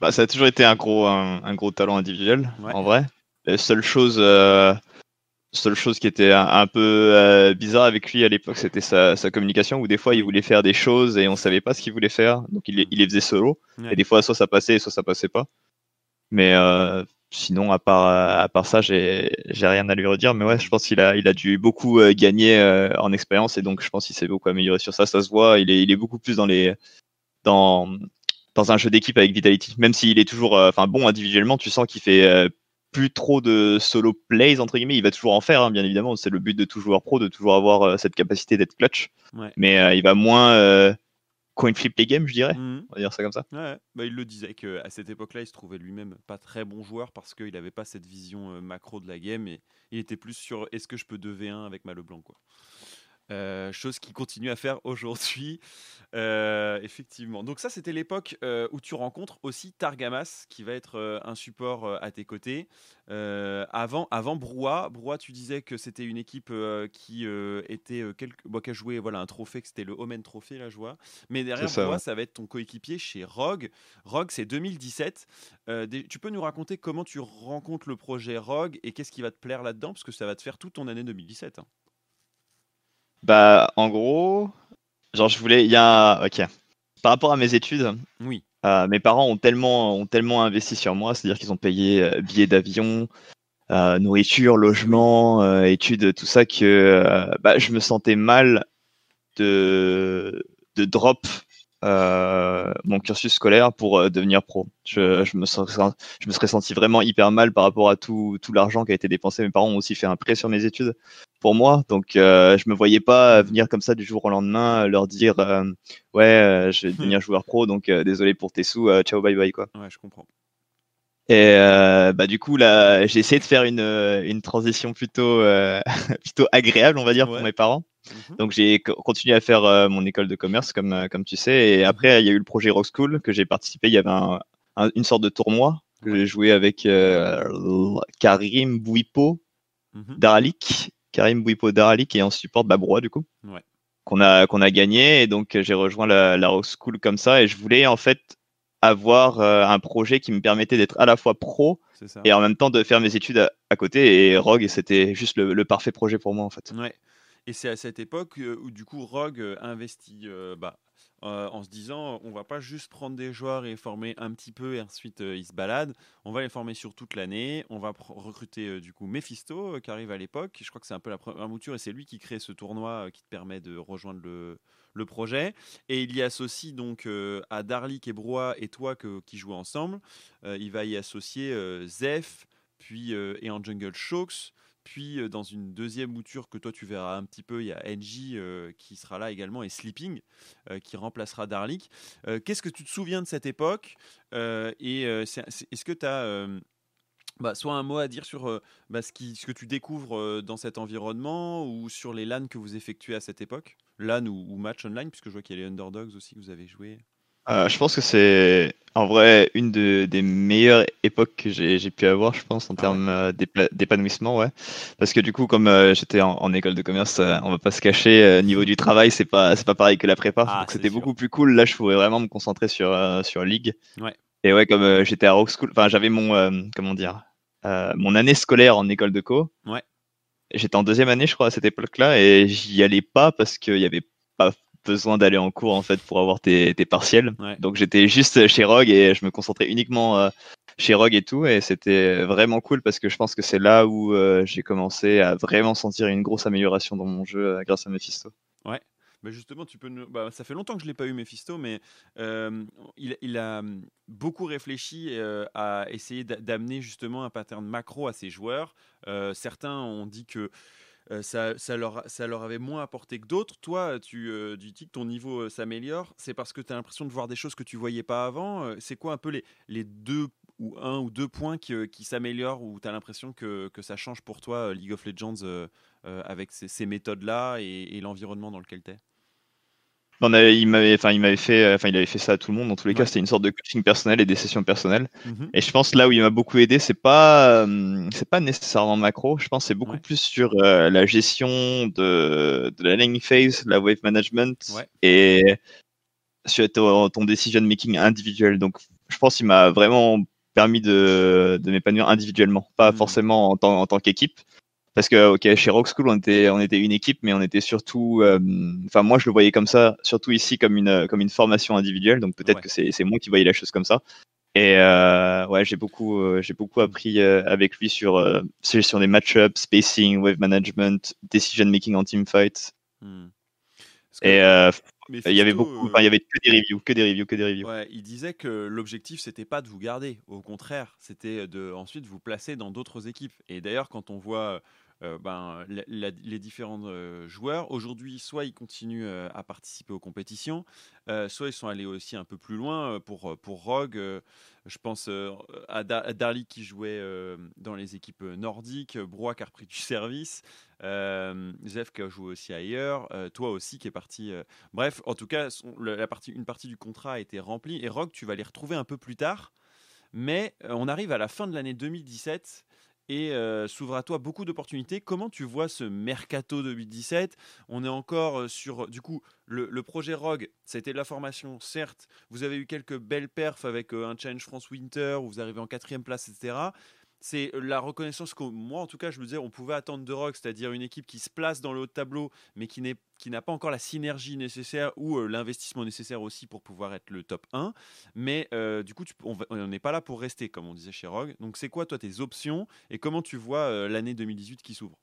Bah, ça a toujours été un gros, un, gros talent individuel, en vrai. La seule chose, euh, seule chose qui était un, peu euh, bizarre avec lui à l'époque, c'était sa, sa, communication, où des fois il voulait faire des choses et on savait pas ce qu'il voulait faire, donc il, il les faisait solo. Et des fois, soit ça passait, soit ça passait pas. Mais euh, sinon, à part, à part ça, j'ai rien à lui redire. Mais ouais, je pense qu'il a, il a dû beaucoup euh, gagner euh, en expérience et donc je pense qu'il s'est beaucoup amélioré sur ça. Ça se voit. Il est, il est beaucoup plus dans les, dans, dans un jeu d'équipe avec Vitality. Même s'il est toujours, enfin bon individuellement, tu sens qu'il fait plus trop de solo plays entre guillemets. Il va toujours en faire, hein, bien évidemment. C'est le but de tout joueur pro, de toujours avoir euh, cette capacité d'être clutch. Mais euh, il va moins euh, coin flip les games, je dirais. Mhm. On va dire ça comme ça. Ouais. Bah, il le disait qu'à cette époque-là, il se trouvait lui-même pas très bon joueur parce qu'il n'avait pas cette vision macro de la game et il était plus sur est-ce que je peux 2v1 avec ma Leblanc quoi. Euh, chose qu'il continue à faire aujourd'hui, euh, effectivement. Donc ça, c'était l'époque euh, où tu rencontres aussi Targamas, qui va être un support à tes côtés. avant, avant Broua, Broua, tu disais que c'était une équipe qui était quelque, bon, qui a joué voilà un trophée, que c'était le Omen Trophée, la joie. Mais derrière Broua, ça va être ton coéquipier chez Rogue. Rogue, c'est 2017. tu peux nous raconter comment tu rencontres le projet Rogue et qu'est-ce qui va te plaire là-dedans, parce que ça va te faire toute ton année 2017. Bah, en gros, genre, je voulais. Il y a. Ok. Par rapport à mes études, oui. Euh, mes parents ont tellement, ont tellement investi sur moi, c'est-à-dire qu'ils ont payé euh, billets d'avion, euh, nourriture, logement, études, tout ça, que bah, je me sentais mal de, de drop mon cursus scolaire pour devenir pro. Je, je, me serais, je me serais senti vraiment hyper mal par rapport à tout, tout l'argent qui a été dépensé. Mes parents ont aussi fait un prêt sur mes études pour moi. Donc, euh, je me voyais pas venir comme ça du jour au lendemain, leur dire euh, ouais, euh, je vais devenir joueur pro, donc désolé pour tes sous, ciao, bye bye quoi. Ouais, je comprends. Et bah du coup là, j'ai essayé de faire une, une transition plutôt plutôt agréable, on va dire, pour mes parents. Mhm. Donc j'ai co- continué à faire euh, mon école de commerce, comme, euh, comme tu sais. Et après, il y a eu le projet Rock School que j'ai participé. Il y avait un- un- une sorte de tournoi que j'ai joué avec euh, Karim Bouipo Mhm. Daralik. Karim Bouipo Daralik et en support Babrois, du coup. Ouais. Qu'on a, qu'on a gagné. Et donc j'ai rejoint la, la Rock School comme ça. Et je voulais en fait avoir un projet qui me permettait d'être à la fois pro et en même temps de faire mes études à, à côté. Et Rogue, c'était juste le, le parfait projet pour moi en fait. Ouais. Et c'est à cette époque euh, où du coup Rogue euh, investit euh, bah, en se disant on va pas juste prendre des joueurs et former un petit peu et ensuite ils se baladent. On va les former sur toute l'année. On va recruter du coup Mephisto qui arrive à l'époque. Je crois que c'est un peu la première mouture et c'est lui qui crée ce tournoi qui te permet de rejoindre le, projet. Et il y associe donc à Darlik et Broie et toi que, qui jouent ensemble. il va y associer Zeph puis et en jungle Shokes. Puis dans une deuxième mouture que toi tu verras un petit peu, il y a NJ qui sera là également et Sleeping qui remplacera Darlik. Qu'est-ce que tu te souviens de cette époque Et est-ce que tu as bah, soit un mot à dire sur bah, ce, qui, ce que tu découvres dans cet environnement ou sur les LAN que vous effectuez à cette époque? LAN ou, ou match online, puisque je vois qu'il y a les Underdogs aussi que vous avez joué. Euh, je pense que c'est en vrai une de- des meilleures époques que j'ai pu avoir, je pense, en Ah termes euh, d'épanouissement, ouais. Parce que du coup, comme euh, j'étais en, en école de commerce, euh, on va pas se cacher, euh, niveau du travail, c'est pas c'est pas pareil que la prépa. Ah, c'était beaucoup plus cool. Là, je pouvais vraiment me concentrer sur euh, sur League. Ouais. Et ouais, comme euh, j'étais à Rock School, enfin j'avais mon euh, comment dire, euh, mon année scolaire en école de co. Ouais. J'étais en deuxième année, je crois, à cette époque-là, et j'y allais pas parce qu'il y avait pas besoin d'aller en cours en fait pour avoir tes, tes partiels. Ouais. Donc j'étais juste chez Rogue et je me concentrais uniquement euh, chez Rogue et tout, et c'était vraiment cool parce que je pense que c'est là où euh, j'ai commencé à vraiment sentir une grosse amélioration dans mon jeu euh, grâce à Mephisto. Bah justement, tu peux nous- bah, ça fait longtemps que je l'ai pas eu Mephisto, mais euh, il, il a hum, beaucoup réfléchi euh, à essayer d'a- d'amener justement un pattern macro à ses joueurs. Euh, certains ont dit que ça, leur, avait moins apporté que d'autres. Toi, tu, tu dis que ton niveau s'améliore. C'est parce que tu as l'impression de voir des choses que tu voyais pas avant. C'est quoi un peu les, deux ou un ou deux points qui, s'améliorent ou tu as l'impression que, ça change pour toi League of Legends avec ces, ces méthodes-là et, et l'environnement dans lequel tu es On avait- il m'avait, enfin il m'avait fait, euh, enfin il avait fait ça à tout le monde. Dans tous les cas, c'était une sorte de coaching personnel et des sessions personnelles. Mhm. Et je pense là où il m'a beaucoup aidé, c'est pas, euh, c'est pas nécessairement macro. Je pense que c'est beaucoup Ouais. plus sur euh, la gestion de, de la laning phase, la wave management Ouais. et sur ton, ton decision making individuel. Donc, je pense qu'il m'a vraiment permis de, de m'épanouir individuellement, pas Mhm. forcément en tant qu'équipe. Parce que, ok, chez Rock School, on était, on était une équipe, mais on était surtout, euh, enfin, moi, je le voyais comme ça, surtout ici, comme une, comme une formation individuelle. Donc, peut-être Ouais. que c'est, moi qui voyais la chose comme ça. Et euh, ouais, j'ai beaucoup, euh, j'ai beaucoup appris euh, avec lui sur gestion des match-ups, spacing, wave management, decision making en team fight. Hmm. Et il y avait beaucoup, il y avait que des reviews, que des reviews, que des reviews. Ouais, il disait que l'objectif c'était pas de vous garder, au contraire, c'était de ensuite vous placer dans d'autres équipes. Et d'ailleurs, quand on voit euh, ben, les différents euh, joueurs, aujourd'hui, soit ils continuent euh, à participer aux compétitions, soit ils sont allés aussi un peu plus loin. Pour, pour Rogue, je pense à, Da- Darly qui jouait dans les équipes nordiques, Broa qui a repris du service, Zef qui a joué aussi ailleurs, toi aussi qui est parti. Bref, en tout cas, la partie, une partie du contrat a été remplie. Et Rogue, tu vas les retrouver un peu plus tard. Mais on arrive à la fin de l'année 2017 et euh, s'ouvre à toi beaucoup d'opportunités. Comment tu vois ce mercato 2017 On est encore euh, sur, du coup, le, projet Rogue, c'était de la formation, certes. Vous avez eu quelques belles perfs avec euh, un Challenge France Winter où vous arrivez en quatrième place, etc. C'est la reconnaissance que moi, en tout cas, je me disais, on pouvait attendre de Rogue, c'est-à-dire une équipe qui se place dans le haut de tableau, mais qui n'est qui n'a pas encore la synergie nécessaire ou euh, l'investissement nécessaire aussi pour pouvoir être le top 1. Mais euh, du coup, tu, on n'est pas là pour rester, comme on disait chez Rogue. Donc, c'est quoi, toi, tes options et comment tu vois euh, l'année 2018 qui s'ouvre?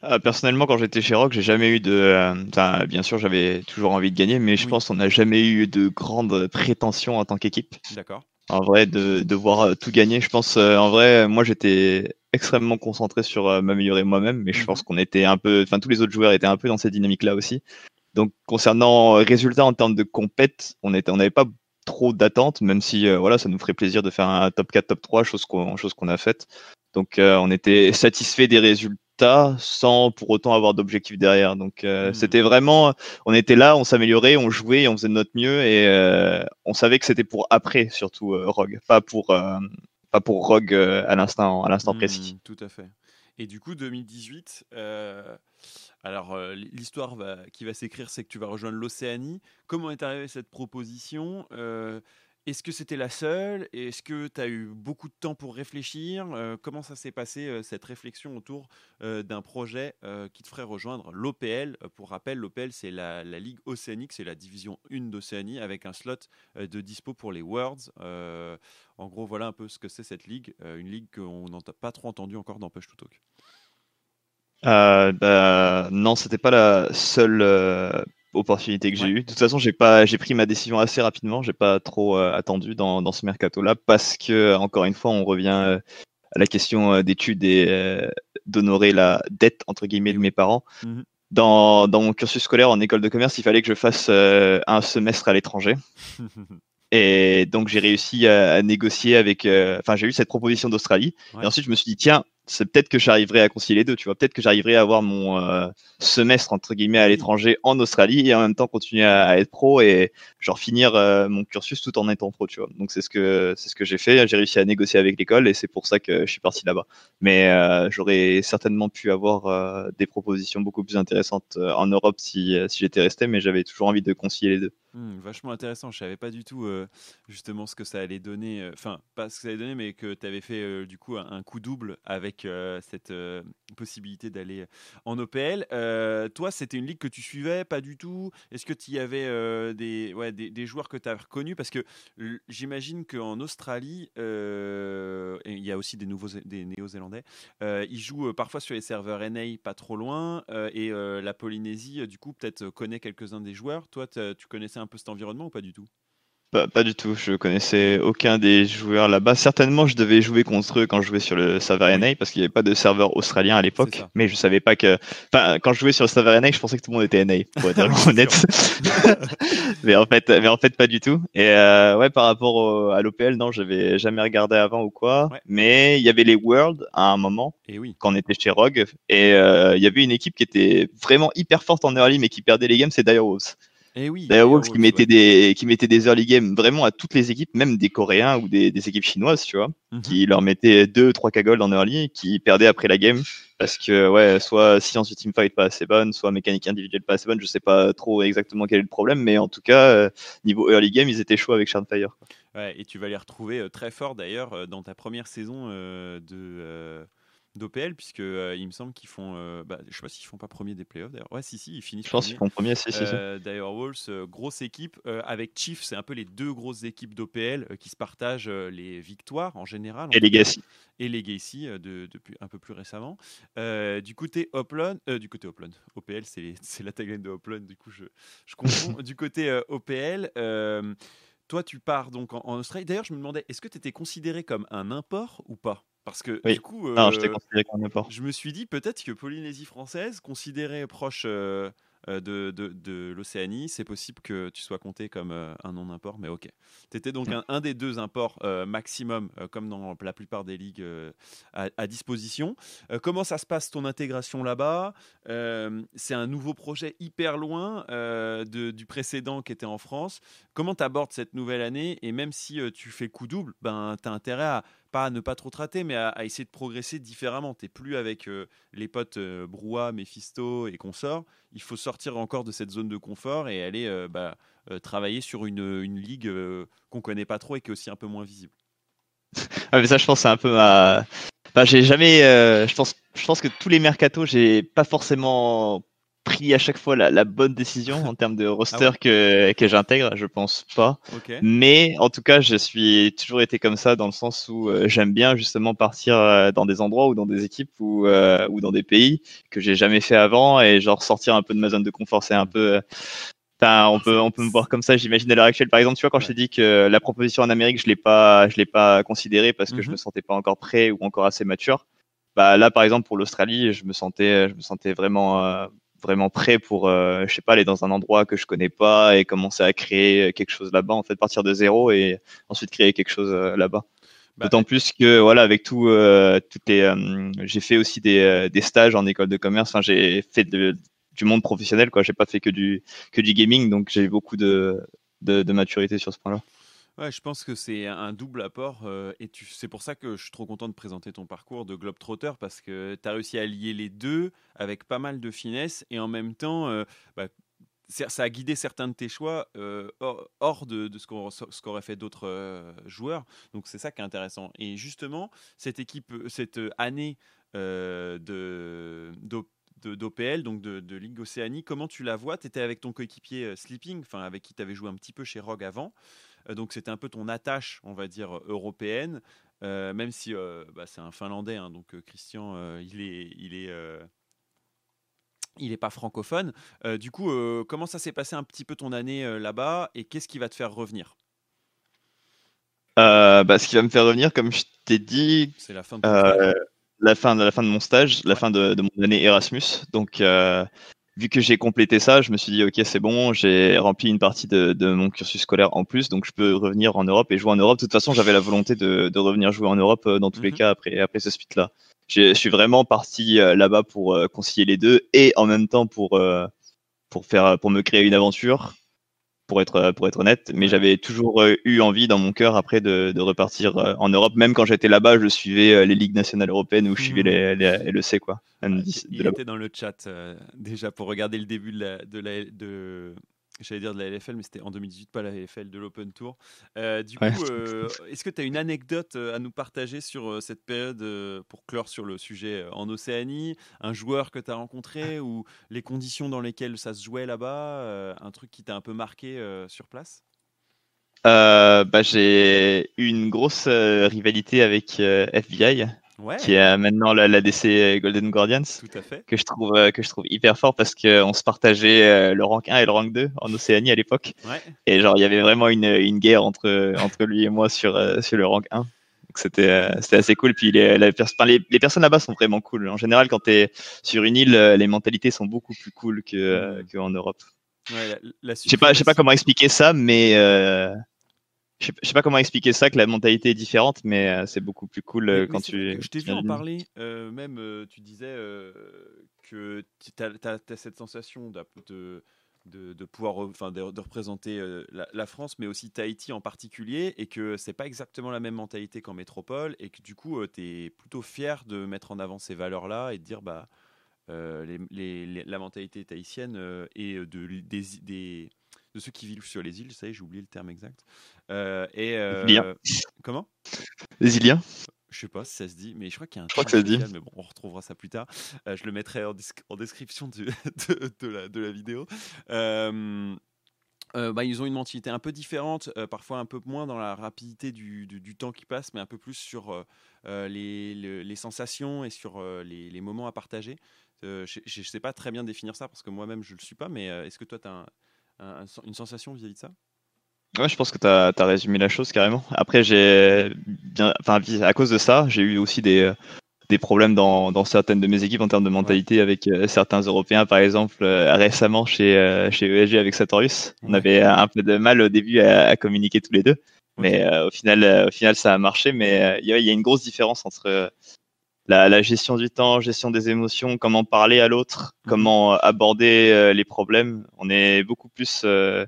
Ah, personnellement, quand j'étais chez Rock, j'ai jamais eu de. euh, bien sûr, j'avais toujours envie de gagner, mais je Oui. pense qu'on n'a jamais eu de grandes prétentions en tant qu'équipe. D'accord. En vrai, de devoir euh, tout gagner, je pense. euh, en vrai, moi, j'étais extrêmement concentré sur euh, m'améliorer moi-même, mais je Mhm. pense qu'on était un peu. Enfin, tous les autres joueurs étaient un peu dans cette dynamique-là aussi. Donc, concernant résultats en termes de compète, on était, on n'avait pas trop d'attentes, même si euh, voilà, ça nous ferait plaisir de faire un top 4, top 3, chose qu'on, chose qu'on a faite. Donc, euh, on était satisfait des résultats sans pour autant avoir d'objectif derrière. Donc Hmm. c'était vraiment, on était là, on s'améliorait, on jouait, on faisait de notre mieux et on savait que c'était pour après surtout Rogue, pas pour pas pour Rogue à l'instant à l'instant précis. Hmm, tout à fait. Et du coup 2018. Alors, euh, l'histoire qui va s'écrire, c'est que tu vas rejoindre l'Océanie. Comment est arrivée cette proposition? Euh, Est-ce que c'était la seule? Est-ce que tu as eu beaucoup de temps pour réfléchir? Euh, Comment ça s'est passé, cette réflexion autour d'un projet qui te ferait rejoindre l'OPL Pour rappel, l'OPL, c'est la, Ligue Océanique, c'est la division 1 d'Océanie, avec un slot de dispo pour les Worlds. en gros, voilà un peu ce que c'est cette ligue, une ligue qu'on n'a pas trop entendu encore dans Push to Talk. Euh, bah, non, c'était pas la seule euh, opportunité que j'ai eue. De toute façon, j'ai pas, j'ai pris ma décision assez rapidement. J'ai pas trop euh, attendu dans, dans ce mercato-là parce que, encore une fois, on revient euh, à la question d'études et d'honorer la dette entre guillemets de mes parents. Mmh dans, dans mon cursus scolaire en école de commerce, il fallait que je fasse un semestre à l'étranger. Et donc j'ai réussi à, à, négocier avec, enfin j'ai eu cette proposition d'Australie. Ouais. Et ensuite je me suis dit tiens, c'est peut-être que j'arriverai à concilier les deux, tu vois. Peut-être que j'arriverai à avoir mon euh, semestre entre guillemets à l'étranger en Australie et en même temps continuer à, être pro et genre finir euh, mon cursus tout en étant pro, tu vois. Donc c'est ce que c'est ce que j'ai fait. J'ai réussi à négocier avec l'école et c'est pour ça que je suis parti là-bas. Mais euh, j'aurais certainement pu avoir des propositions beaucoup plus intéressantes en Europe si si j'étais resté, mais j'avais toujours envie de concilier les deux. Mmh, vachement intéressant. Je savais pas du tout justement ce que ça allait donner. Enfin, pas ce que ça allait donner, mais que tu avais fait du coup un, coup double avec cette possibilité d'aller en OPL. toi, c'était une ligue que tu suivais pas du tout? Est-ce que tu y avais des, ouais, des, des, joueurs que tu as reconnus? Parce que j'imagine qu'en Australie, il y a aussi des nouveaux des Néo-Zélandais. ils jouent parfois sur les serveurs NA, pas trop loin, et la Polynésie, du coup, peut-être connaît quelques-uns des joueurs. Toi, tu connaissais un peu cet environnement ou pas du tout? Pas, pas, du tout, je connaissais aucun des joueurs là-bas. Certainement, je devais jouer contre eux quand je jouais sur le serveur NA parce qu'il n'y avait pas de serveur australien à l'époque. Mais je savais pas que. Enfin, quand je jouais sur le serveur NA, je pensais que tout le monde était NA, pour être honnête. mais en fait, mais en fait, pas du tout. Et euh, ouais, par rapport au, à l'OPL, non, j'avais jamais regardé avant ou quoi. Ouais. Mais il y avait les Worlds à un moment et oui. quand on était chez Rogue, et euh, il y avait une équipe qui était vraiment hyper forte en early, mais qui perdait les games, c'est Dire Wolves. Et oui, Wolves qui mettait ouais. des qui mettait des early games vraiment à toutes les équipes, même des Coréens ou des, des équipes chinoises, tu vois, mm -hmm. qui leur mettaient deux trois cagoles en early, qui perdaient après la game parce que ouais, soit science du teamfight pas assez bonne, soit mécanique individuelle pas assez bonne, je sais pas trop exactement quel est le problème, mais en tout cas euh, niveau early game, ils étaient chauds avec Shardfire. Ouais, et tu vas les retrouver euh, très fort d'ailleurs euh, dans ta première saison de d'OPL puisque euh, il me semble qu'ils font euh, bah, je sais pas s'ils font pas premier des playoffs d'ailleurs. Ouais si si ils finissent je pense qu'ils font premier si si, euh, d'ailleurs Wolves grosse équipe avec Chief c'est un peu les deux grosses équipes d'OPL qui se partagent les victoires en général et Legacy. Et Legacy de, depuis un peu plus récemment. Du côté Upland du côté Upland OPL c'est la tagline de Upland du coup je, je confonds. Du côté OPL toi, tu pars donc en, en Australie. D'ailleurs, je me demandais, est-ce que tu étais considéré comme un import ou pas? Parce que oui. du coup, euh, non, je me suis dit peut-être que Polynésie française, considérée proche euh, de, de, de l'Océanie, c'est possible que tu sois compté comme euh, un non-import, mais ok. Tu étais donc un, un, des deux imports euh, maximum, euh, comme dans la plupart des ligues à, à, disposition. comment ça se passe ton intégration là-bas? C'est un nouveau projet hyper loin de, du précédent qui était en France. Comment tu abordes cette nouvelle année? Et même si tu fais coup double, ben, tu as intérêt à pas à ne pas trop te rater, mais à, essayer de progresser différemment. Tu n'es plus avec euh, les potes euh, Brouhaha, Mephisto et consorts. Il faut sortir encore de cette zone de confort et aller euh, bah, travailler sur une, ligue qu'on connaît pas trop et qui est aussi un peu moins visible. Ah, mais ça, je pense, c'est un peu ma. J'ai jamais. je, pense, je pense que tous les mercatos, j'ai pas forcément pris à chaque fois la, la bonne décision en termes de roster ah ouais. que, que j'intègre, je pense pas. Okay. Mais en tout cas, je suis toujours été comme ça dans le sens où euh, j'aime bien justement partir euh, dans des endroits ou dans des équipes ou, euh, ou dans des pays que j'ai jamais fait avant et genre sortir un peu de ma zone de confort. C'est un peu Enfin, on peut on peut me voir comme ça j'imagine à l'heure actuelle par exemple tu vois quand je t'ai dit que la proposition en Amérique je l'ai pas je l'ai pas considérée parce que mm -hmm. je me sentais pas encore prêt ou encore assez mature bah là par exemple pour l'Australie je me sentais je me sentais vraiment euh, vraiment prêt pour euh, je sais pas aller dans un endroit que je connais pas et commencer à créer quelque chose là-bas en fait partir de zéro et ensuite créer quelque chose euh, là-bas Bah, D'autant plus que voilà, avec tout, euh, toutes les, euh, j'ai fait aussi des, euh, des, stages en école de commerce. Enfin, j'ai fait de, du monde professionnel, quoi. J'ai pas fait que du que du gaming, donc j'ai beaucoup de, de, de maturité sur ce point-là. Ouais, je pense que c'est un double apport et c'est pour ça que je suis trop content de présenter ton parcours de Globetrotter parce que tu as réussi à lier les deux avec pas mal de finesse et en même temps, bah, ça a guidé certains de tes choix euh, hors, de, ce qu'auraient fait d'autres euh, joueurs. Donc c'est ça qui est intéressant. Et justement, cette équipe, cette année euh, de d'OPL, donc de, Ligue Océanie, comment tu la vois? Tu étais avec ton coéquipier Sleeping, avec qui tu avais joué un petit peu chez Rogue avant. Donc c'était un peu ton attache, on va dire, européenne. même si bah, c'est un Finlandais, hein, donc Christian, il est, il est il n'est pas francophone. Euh, du coup, euh, comment ça s'est passé un petit peu ton année euh, là-bas et qu'est-ce qui va te faire revenir? Bah, Ce qui va me faire revenir, comme je t'ai dit, c'est la fin de la fin de la fin de mon stage, la fin de, mon année Erasmus. Donc, vu que j'ai complété ça, je me suis dit ok, c'est bon, j'ai rempli une partie de, mon cursus scolaire en plus, donc je peux revenir en Europe et jouer en Europe. De toute façon, j'avais la volonté de, revenir jouer en Europe dans tous les mhm. cas après après ce split-là je suis vraiment parti euh, là-bas pour euh, concilier les deux et en même temps pour euh, pour faire pour me créer une aventure pour être pour être honnête mais j'avais toujours eu envie dans mon cœur après de, de repartir en Europe. Même quand j'étais là-bas je suivais les ligues nationales européennes ou je suivais mmh. les, les LEC quoi. Il était dans le chat déjà pour regarder le début de la, de, la, de J'allais dire de la LFL, mais c'était en 2018, pas la LFL, de l'Open Tour. Euh, du coup, euh, est-ce que tu as une anecdote euh, à nous partager sur cette période pour clore sur le sujet en Océanie? Un joueur que tu as rencontré ou les conditions dans lesquelles ça se jouait là-bas Un truc qui t'a un peu marqué sur place? Bah, J'ai eu une grosse rivalité avec FBI qui est maintenant la, la, DC Golden Guardians, Tout à fait. que je trouve euh, que je trouve hyper fort parce qu'on se partageait euh, le rank 1 et le rank 2 en Océanie à l'époque. Ouais. Et genre il y avait vraiment une, une guerre entre entre lui et moi sur euh, sur le rank 1. Donc c'était c'était assez cool. Puis les, les, les, personnes là-bas sont vraiment cool. En général, quand tu es sur une île, les mentalités sont beaucoup plus cool que mmh. qu'en Europe. Ouais, je sais pas, je sais pas comment expliquer ça, mais je sais pas comment expliquer ça, que la mentalité est différente, mais euh, c'est beaucoup plus cool euh, quand tu. Je t'ai vu en parler, euh, même tu disais que tu as, cette sensation de, de, de pouvoir enfin, de, représenter la, France, mais aussi Tahiti en particulier, et que c'est pas exactement la même mentalité qu'en métropole, et que du coup, tu es plutôt fier de mettre en avant ces valeurs-là et de dire bah, les, la mentalité tahitienne et de, des, des de ceux qui vivent sur les îles, ça y est, j'ai oublié le terme exact. Euh, et euh, comment? Les Iliens je sais pas si ça se dit, mais je crois qu'il y a un. Je crois que ça se dit. Mais bon, on retrouvera ça plus tard. Euh, je le mettrai en, description de, de, la, vidéo. bah, ils ont une mentalité un peu différente, parfois un peu moins dans la rapidité du, du, temps qui passe, mais un peu plus sur les, les, sensations et sur les, les, moments à partager. je ne sais pas très bien définir ça parce que moi-même je ne le suis pas, mais est-ce que toi tu as un, une sensation vis-à-vis de ça? Ouais, je pense que tu as, résumé la chose carrément. Après, j'ai bien, enfin, à cause de ça, j'ai eu aussi des, des problèmes dans, dans, certaines de mes équipes en termes de mentalité avec euh, certains Européens, par exemple, euh, récemment chez, euh, chez ESG avec Satorius. On avait un peu de mal au début à, communiquer tous les deux, mais au, final, au final, ça a marché. Mais il y, y, a une grosse différence entre la, gestion du temps, gestion des émotions, comment parler à l'autre, mhm. comment aborder euh, les problèmes. On est beaucoup plus, euh,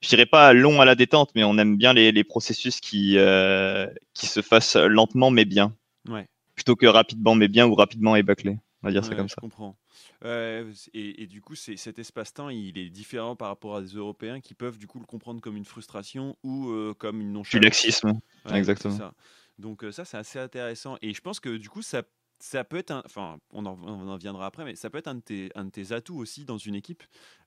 je dirais pas long à la détente, mais on aime bien les, processus qui euh, qui se fassent lentement mais bien. Ouais. Plutôt que rapidement mais bien ou rapidement et bâclé. On va dire ça comme je ça. comprends. et, du coup, cet espace-temps, il est différent par rapport à des Européens qui peuvent du coup le comprendre comme une frustration ou comme une nonchalance. Du laxisme, exactement. Donc ça, c'est assez intéressant. Et je pense que du coup, ça ça peut être un, enfin, on en, on en, viendra après, mais ça peut être un de tes, un de tes atouts aussi dans une équipe,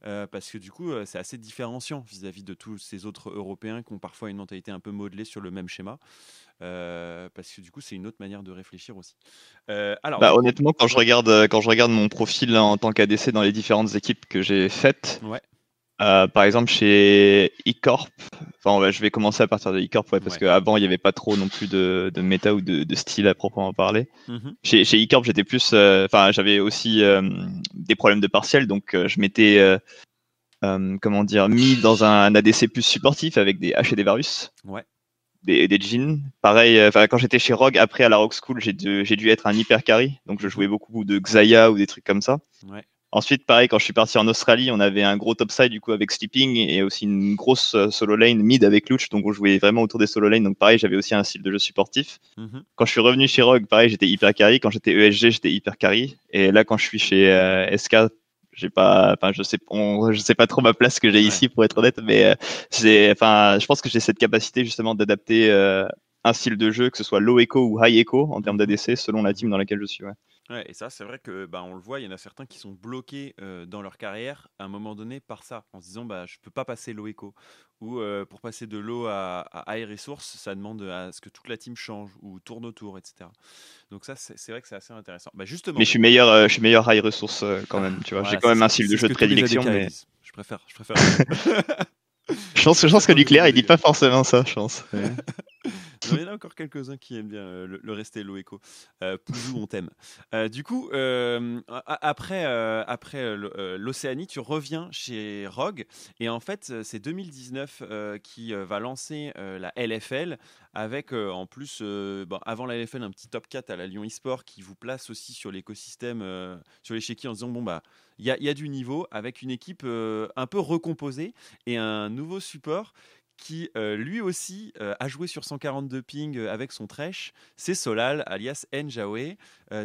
euh, parce que du coup, euh, c'est assez différenciant vis-à-vis de tous ces autres Européens qui ont parfois une mentalité un peu modelée sur le même schéma, euh, parce que du coup, c'est une autre manière de réfléchir aussi. alors, bah, honnêtement, quand je regarde, quand je regarde mon profil en tant qu'ADC dans les différentes équipes que j'ai faites, ouais. Euh, par exemple, chez eCorp, enfin, je vais commencer à partir de eCorp parce qu'avant, il n'y avait pas trop non plus de, de méta ou de, de, style à proprement parler. Mm-hmm. Chez, chez eCorp, j'étais plus, euh, enfin, j'avais aussi euh, des problèmes de partiel, donc je m'étais, comment dire, mis dans un ADC plus supportif avec des H et des Varus. Ouais. des, des jeans. Pareil, euh, enfin quand j'étais chez Rogue, après à la Rock School, j'ai dû, j'ai dû être un hyper carry, donc je jouais beaucoup de Xayah ou des trucs comme ça. Ouais. Ensuite, pareil, quand je suis parti en Australie, on avait un gros topside du coup avec Sleeping et aussi une grosse euh, solo lane mid avec Luch, donc on jouait vraiment autour des solo lanes. Donc pareil, j'avais aussi un style de jeu supportif. Mhm. Quand je suis revenu chez Rogue, pareil, j'étais hyper carry. Quand j'étais ESG, j'étais hyper carry. Et là, quand je suis chez euh, SK, j'ai pas, enfin, je sais, on- je sais pas trop ma place que j'ai Ouais. ici pour être honnête, mais euh, j'ai, enfin, je pense que j'ai cette capacité justement d'adapter euh, un style de jeu, que ce soit low echo ou high echo en termes d'ADC, selon la team dans laquelle je suis. Ouais. Ouais, et ça, c'est vrai que bah, on le voit, il y en a certains qui sont bloqués euh, dans leur carrière à un moment donné par ça, en se disant bah, je peux pas passer low echo. Ou euh, pour passer de low à, à high resource, ça demande à ce que toute la team change ou tourne autour, etc. Donc ça, c'est c'est vrai que c'est assez intéressant. Bah, justement. Mais je suis meilleur, euh, je suis meilleur high ressource euh, quand même, tu vois. Voilà, j'ai quand même un style de jeu de prédilection, mais. Je préfère. Je préfère. je pense, je pense que nucléaire, il dit pas forcément ça, je pense. Ouais. Il y en a encore quelques-uns qui aiment bien euh, le, le rester low echo. Euh, Pouzou, on t'aime. Euh, du coup, euh, après, après l'Océanie, tu reviens chez Rogue. Et en fait, c'est 2019 euh, qui va lancer la LFL avec en plus, avant la LFL, un petit top 4 à la Lyon eSport qui vous place aussi sur l'écosystème, sur l'échiquier en disant bon, bah, il y a, du niveau avec une équipe un peu recomposée et un nouveau support qui euh, lui aussi euh, a joué sur 142 ping euh, avec son Thresh, c'est Solal, alias Njawe.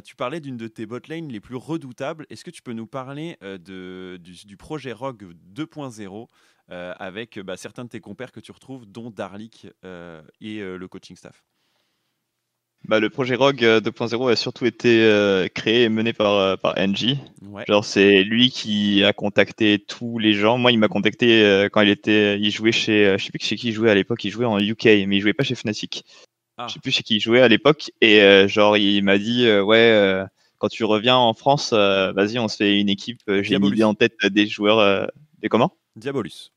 Tu parlais d'une de tes botlane les plus redoutables. Est-ce que tu peux nous parler du, projet Rogue 2.0 euh, avec bah, certains de tes compères que tu retrouves, dont Darlik et le coaching staff? Bah, le projet Rogue euh, 2.0 a surtout été euh, créé et mené par, euh, par NJ. Ouais. Genre, c'est lui qui a contacté tous les gens. Moi, il m'a contacté euh, quand il était, il jouait chez, euh, je sais plus chez qui il jouait à l'époque. Il jouait en UK, mais il jouait pas chez Fnatic. Ah. Je sais plus chez qui il jouait à l'époque. Et euh, genre, il m'a dit, euh, ouais, euh, quand tu reviens en France, euh, vas-y, on se fait une équipe. Euh, J'ai idée en tête des joueurs. Euh, des comment? Diabolus.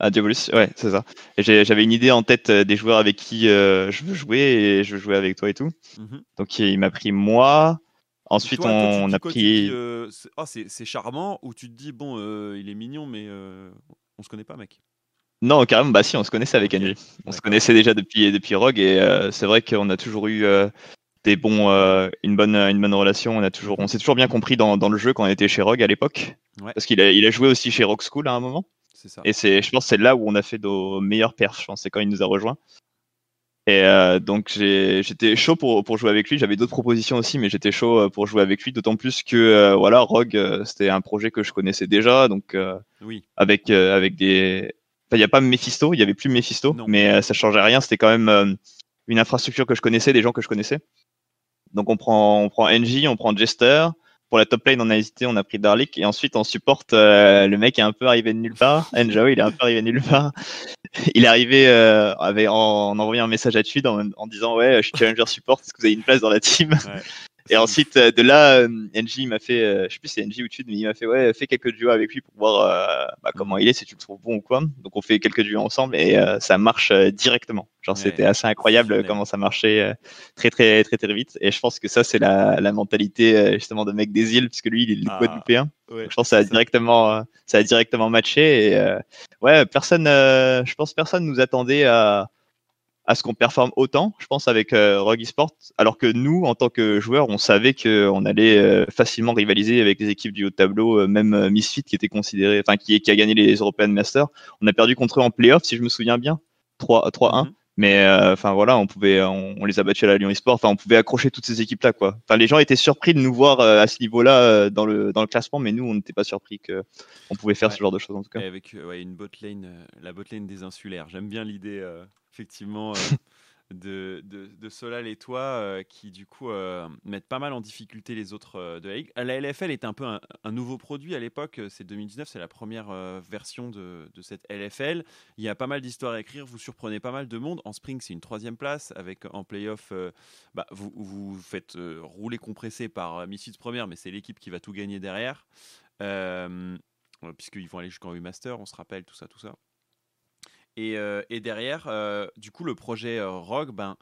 Ah, Diabolus, ouais, c'est ça. J'avais une idée en tête euh, des joueurs avec qui euh, je veux jouer et je veux jouer avec toi et tout. Mhm. Donc il m'a pris moi. Ensuite, Toi, toi, tu on a pris. euh, c'est c'est- c'est charmant, ou tu te dis, bon, euh, il est mignon, mais on se connaît pas, mec? Non, carrément, bah si, on se connaissait avec NJ. On se connaissait déjà depuis depuis Rogue et c'est vrai qu'on a toujours eu des bons, euh, une bonne une bonne relation. On a toujours, on s'est toujours bien compris dans, dans le jeu quand on était chez Rogue à l'époque. Ouais. Parce qu'il a il a joué aussi chez Rogue School à un moment. Ça. Et c'est, je pense, c'est là où on a fait nos meilleurs perfs. Je pense, c'est quand il nous a rejoints. Et euh, donc j'étais chaud pour, pour jouer avec lui. J'avais d'autres propositions aussi, mais j'étais chaud euh, pour jouer avec lui. D'autant plus que euh, voilà, Rogue, euh, c'était un projet que je connaissais déjà, donc euh, Oui. avec euh, avec des. Enfin, il n'y a pas Mephisto, il y avait plus Mephisto, Non. mais ça changeait rien. C'était quand même une infrastructure que je connaissais, des gens que je connaissais. Donc on prend on prend NJ, on prend Jester. Pour la top lane, on a hésité, on a pris Darlik. Et ensuite, on supporte euh, le mec est un peu arrivé de nulle part. Njao, il est un peu arrivé de nulle part. Il est arrivé euh, avec, en, en envoyant un message à Tude en, en disant Ouais, je suis challenger support, est-ce que vous avez une place dans la team? Ouais. Et ensuite, euh, de là, euh, NJ m'a fait, euh, je sais plus si c'est NJ ou Tude, mais il m'a fait Ouais, fais quelques duos avec lui pour voir euh, bah, comment il est, si tu le trouves bon ou quoi. Donc, on fait quelques duos ensemble et euh, ça marche directement. Genre, Ouais, c'était assez incroyable comment ça marchait très, très, très, très vite. Et je pense que ça, c'est la, la mentalité justement de mec des îles, puisque lui, il est le Ah. Guadeloupéen. Ouais, Je pense que ça a directement, ça a directement matché. Et euh, ouais, personne, euh, je pense, personne nous attendait à à ce qu'on performe autant. Je pense avec euh, Rogue alors que nous, en tant que joueurs, on savait que on allait euh, facilement rivaliser avec les équipes du haut tableau, euh, même euh, Misfit qui était considéré, enfin qui, qui a gagné les European Masters. On a perdu contre eux en playoff, si je me souviens bien, 3 3-1. Mhm. Mais euh, enfin voilà, on pouvait, on, on les a battus à la Lyon Esport. Enfin, on pouvait accrocher toutes ces équipes-là, quoi. Enfin, les gens étaient surpris de nous voir euh, à ce niveau-là euh, dans le dans le classement, mais nous, on n'était pas surpris que on pouvait faire Ouais. ce genre de choses en tout cas. Et avec euh, ouais, une botlane, euh, la botlane des insulaires. J'aime bien l'idée, euh, effectivement, euh, de, Solal et toi, euh, qui du coup euh, mettent pas mal en difficulté les autres euh, de la ligue. La LFL est un peu un, nouveau produit à l'époque, c'est 2019, c'est la première version de, cette LFL. Il y a pas mal d'histoires à écrire, vous surprenez pas mal de monde. En spring, c'est une troisième place, avec en playoff, bah, vous vous faites rouler compressé par Misfits première, mais c'est l'équipe qui va tout gagner derrière. Puisqu'ils vont aller jusqu'en U-Master, on se rappelle, tout ça, tout ça. Et, euh, et derrière, euh, du coup, le projet euh, Rogue, ben,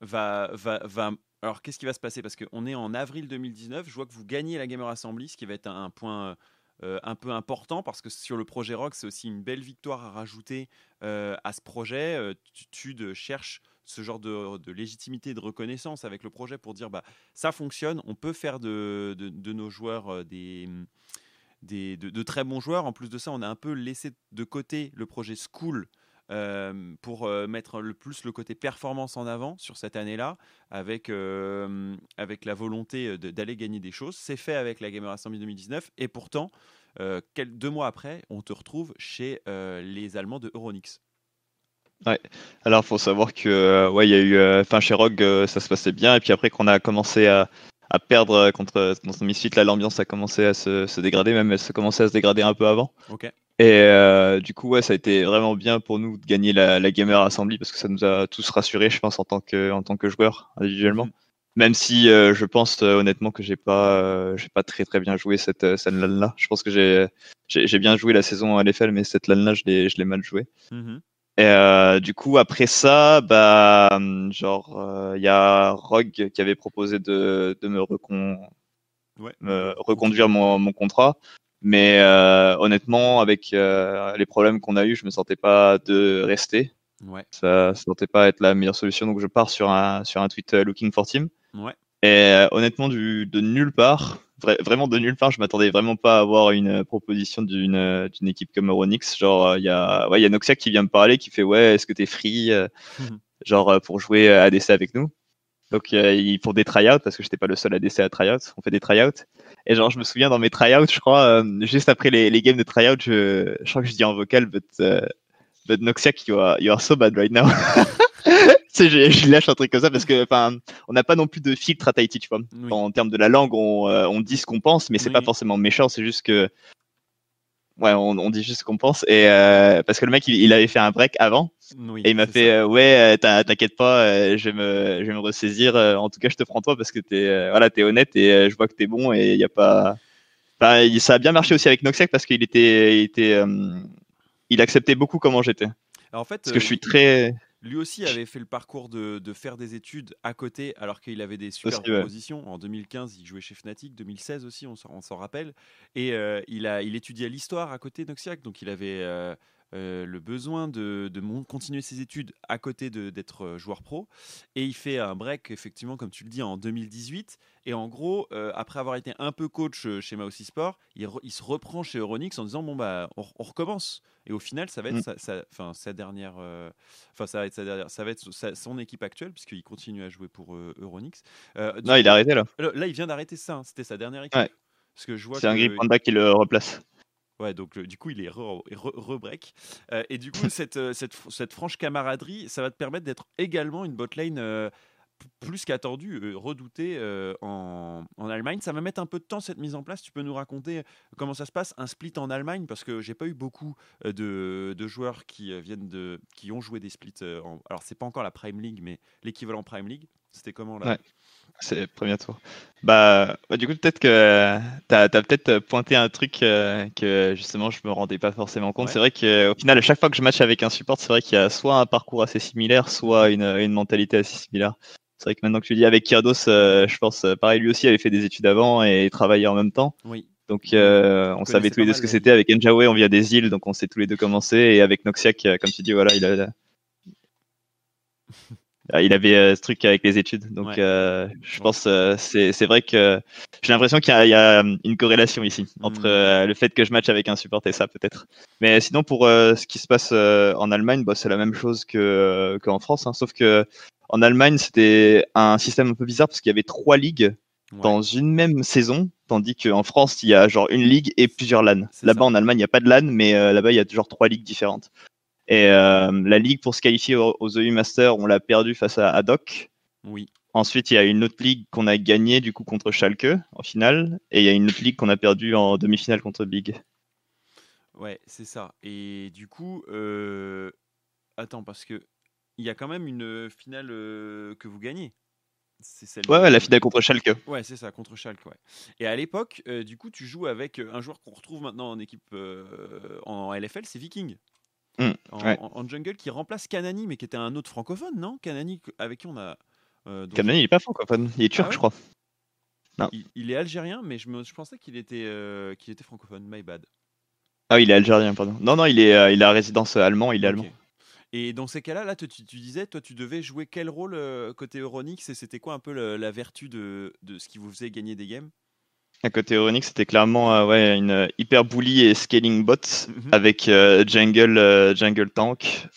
va, va, va. Alors, qu'est-ce qui va se passer? Parce qu'on est en avril 2019, je vois que vous gagnez la Gamer Assembly, ce qui va être un, point un peu important parce que sur le projet Rock, c'est aussi une belle victoire à rajouter à ce projet. Euh, tu, tu cherches ce genre de, légitimité, de reconnaissance avec le projet pour dire bah ça fonctionne, on peut faire de, de, nos joueurs des, des de, très bons joueurs. En plus de ça, on a un peu laissé de côté le projet School euh, pour euh, mettre le plus le côté performance en avant sur cette année-là, avec, euh, avec la volonté d'aller gagner des choses. C'est fait avec la Gamer Assembly 2019, et pourtant, deux mois après, on te retrouve chez les Allemands de Euronix. Ouais. Alors, faut savoir que, ouais, y a eu, chez Rogue, ça se passait bien, et puis après qu'on a commencé à, à perdre contre, contre Misfit, là, l'ambiance a commencé à se, se, dégrader, même elle se commençait à se dégrader un peu avant. Ok. Et euh, du coup, ouais, ça a été vraiment bien pour nous de gagner la, la, Gamer Assembly parce que ça nous a tous rassurés, je pense, en tant que, en tant que joueurs individuellement. Mm. Même si euh, je pense euh, honnêtement que j'ai pas, j'ai pas très très bien joué cette, cette LAN là. Je pense que j'ai, j'ai, bien joué la saison à l'EFL, mais cette LAN là, je l'ai, je l'ai mal joué. Mm-hmm. Et du coup, après ça, bah, genre, il y a Rogue qui avait proposé de, de me, recon... ouais. me reconduire mon, mon contrat. Mais euh, honnêtement, avec euh, les problèmes qu'on a eu, je me sentais pas de rester. Ouais. Ça, ça sentait pas être la meilleure solution, donc je pars sur un sur un tweet euh, looking for team. Ouais. Et honnêtement, du, de nulle part, vraiment de nulle part, je m'attendais vraiment pas à avoir une proposition d'une d'une équipe comme Euronix. Genre, il y a ouais, il y a Noxia qui vient me parler, qui fait ouais, est-ce que t'es free, genre pour jouer ADC avec nous. Donc ils font des tryouts parce que j'étais pas le seul ADC à tryout. On fait des tryouts. Et genre, je me souviens dans mes tryouts, je crois, euh, juste après les, les games de tryouts, je, je crois que je dis en vocal, but, uh, but Noxiac, you are, you are so bad right now. sais, je, je, lâche un truc comme ça parce que, enfin, on n'a pas non plus de filtre à Tahiti, tu vois. En termes de la langue, on, euh, on dit ce qu'on pense, mais c'est pas forcément méchant, c'est juste que, ouais, on, on, dit juste ce qu'on pense. Et euh, parce que le mec, il, il, avait fait un break avant, oui, et il m'a fait, euh, ouais, t'inquiète pas, je vais me, je vais me ressaisir. en tout cas, je te prends toi parce que t'es, voilà, t'es honnête et je vois que t'es bon et il y a pas. Enfin, ça a bien marché aussi avec Noxec parce qu'il était, il était, il acceptait beaucoup comment j'étais. En fait, parce que je suis très lui aussi avait fait le parcours de, de faire des études à côté, alors qu'il avait des super. En 2015, il jouait chez Fnatic, 2016 aussi, on s'en rappelle. Et euh, il, a, il étudiait l'histoire à côté d'Oxiac, donc il avait euh, euh, le besoin de, continuer ses études à côté d'être euh, joueur pro. Et il fait un break, effectivement, comme tu le dis, en 2018. Et en gros, euh, après avoir été un peu coach chez Maussi Sport, il, se reprend chez Euronix en disant Bon, bah, on, recommence. Et au final, ça va être mm. sa, sa, dernière. Enfin, ça va être, sa dernière, ça va être son équipe actuelle, puisqu'il continue à jouer pour Euronix. non, il a arrêté là. Là, il vient d'arrêter ça. Hein. C'était sa dernière équipe. C'est un Grip Panda qui le replace. Ouais, donc du coup, il est re-break. Euh, et du coup, cette, euh, cette, cette, franche camaraderie, ça va te permettre d'être également une botlane euh, plus qu'attendue, redoutée en, en, Allemagne. Ça va mettre un peu de temps cette mise en place. Tu peux nous raconter comment ça se passe, un split en Allemagne? Parce que j'ai pas eu beaucoup de, de, joueurs qui viennent de, qui ont joué des splits. En, alors, c'est pas encore la Prime League, mais l'équivalent Prime League. C'était comment là? C'est le premier tour. Bah, bah, du coup, peut-être que tu as, peut-être pointé un truc euh, que justement je me rendais pas forcément compte. C'est vrai qu'au final, à chaque fois que je match avec un support, c'est vrai qu'il y a soit un parcours assez similaire, soit une, une mentalité assez similaire. C'est vrai que maintenant que tu dis avec Kyrdos, euh, je pense, euh, pareil, lui aussi avait fait des études avant et travaillait en même temps. Oui. Donc, on savait tous les deux ce que c'était. Avec Njawe, on vient des îles, donc on sait tous les deux commencer. Et avec Noxiac, comme tu dis, voilà, il a. Euh, il avait euh, ce truc avec les études. Donc, euh, je pense c'est vrai que j'ai l'impression qu'il y, y, a une corrélation ici entre hmm. le fait que je match avec un support et ça peut-être. Mais sinon pour ce qui se passe en Allemagne, bah, c'est la même chose que qu'en France, hein, sauf que en Allemagne c'était un système un peu bizarre parce qu'il y avait trois ligues dans une même saison, tandis qu'en France il y a genre une ligue et plusieurs LAN. Là-bas en Allemagne il n'y a pas de LAN, mais là-bas il y a toujours trois ligues différentes. Et euh, la ligue pour se qualifier aux, EU Masters, on l'a perdu face à Haddock. Oui. Ensuite, il y a une autre ligue qu'on a gagnée du coup contre Schalke en finale, et il y a une autre ligue qu'on a perdue en demi-finale contre Big. Ouais, c'est ça. Et du coup, euh... attends, parce que il y a quand même une finale euh, que vous gagnez. C'est celle ouais, ouais, la finale contre Schalke. Ouais, c'est ça, contre Schalke. Ouais. Et à l'époque, euh, du coup, tu joues avec un joueur qu'on retrouve maintenant en équipe en LFL, c'est Viking. Mmh, en, jungle qui remplace Kanani, mais qui était un autre francophone, non? Kanani, avec qui on a. Euh, Kanani, il est pas francophone, il est turc, ah je crois. Non. Il, il est algérien, mais je, me, je pensais qu'il était, euh, qu'il était francophone. My bad. Ah oui, il est algérien, pardon. Non, non, il est, euh, il a résidence allemand, il est allemand. Et dans ces cas-là, là, tu, tu disais, toi, tu devais jouer quel rôle côté Euronix et c'était quoi un peu le- la vertu de, de ce qui vous faisait gagner des games? À côté Euronix, c'était clairement euh, ouais, une euh, hyper bully et scaling bot Mhm. avec euh, jungle, euh, jungle tank.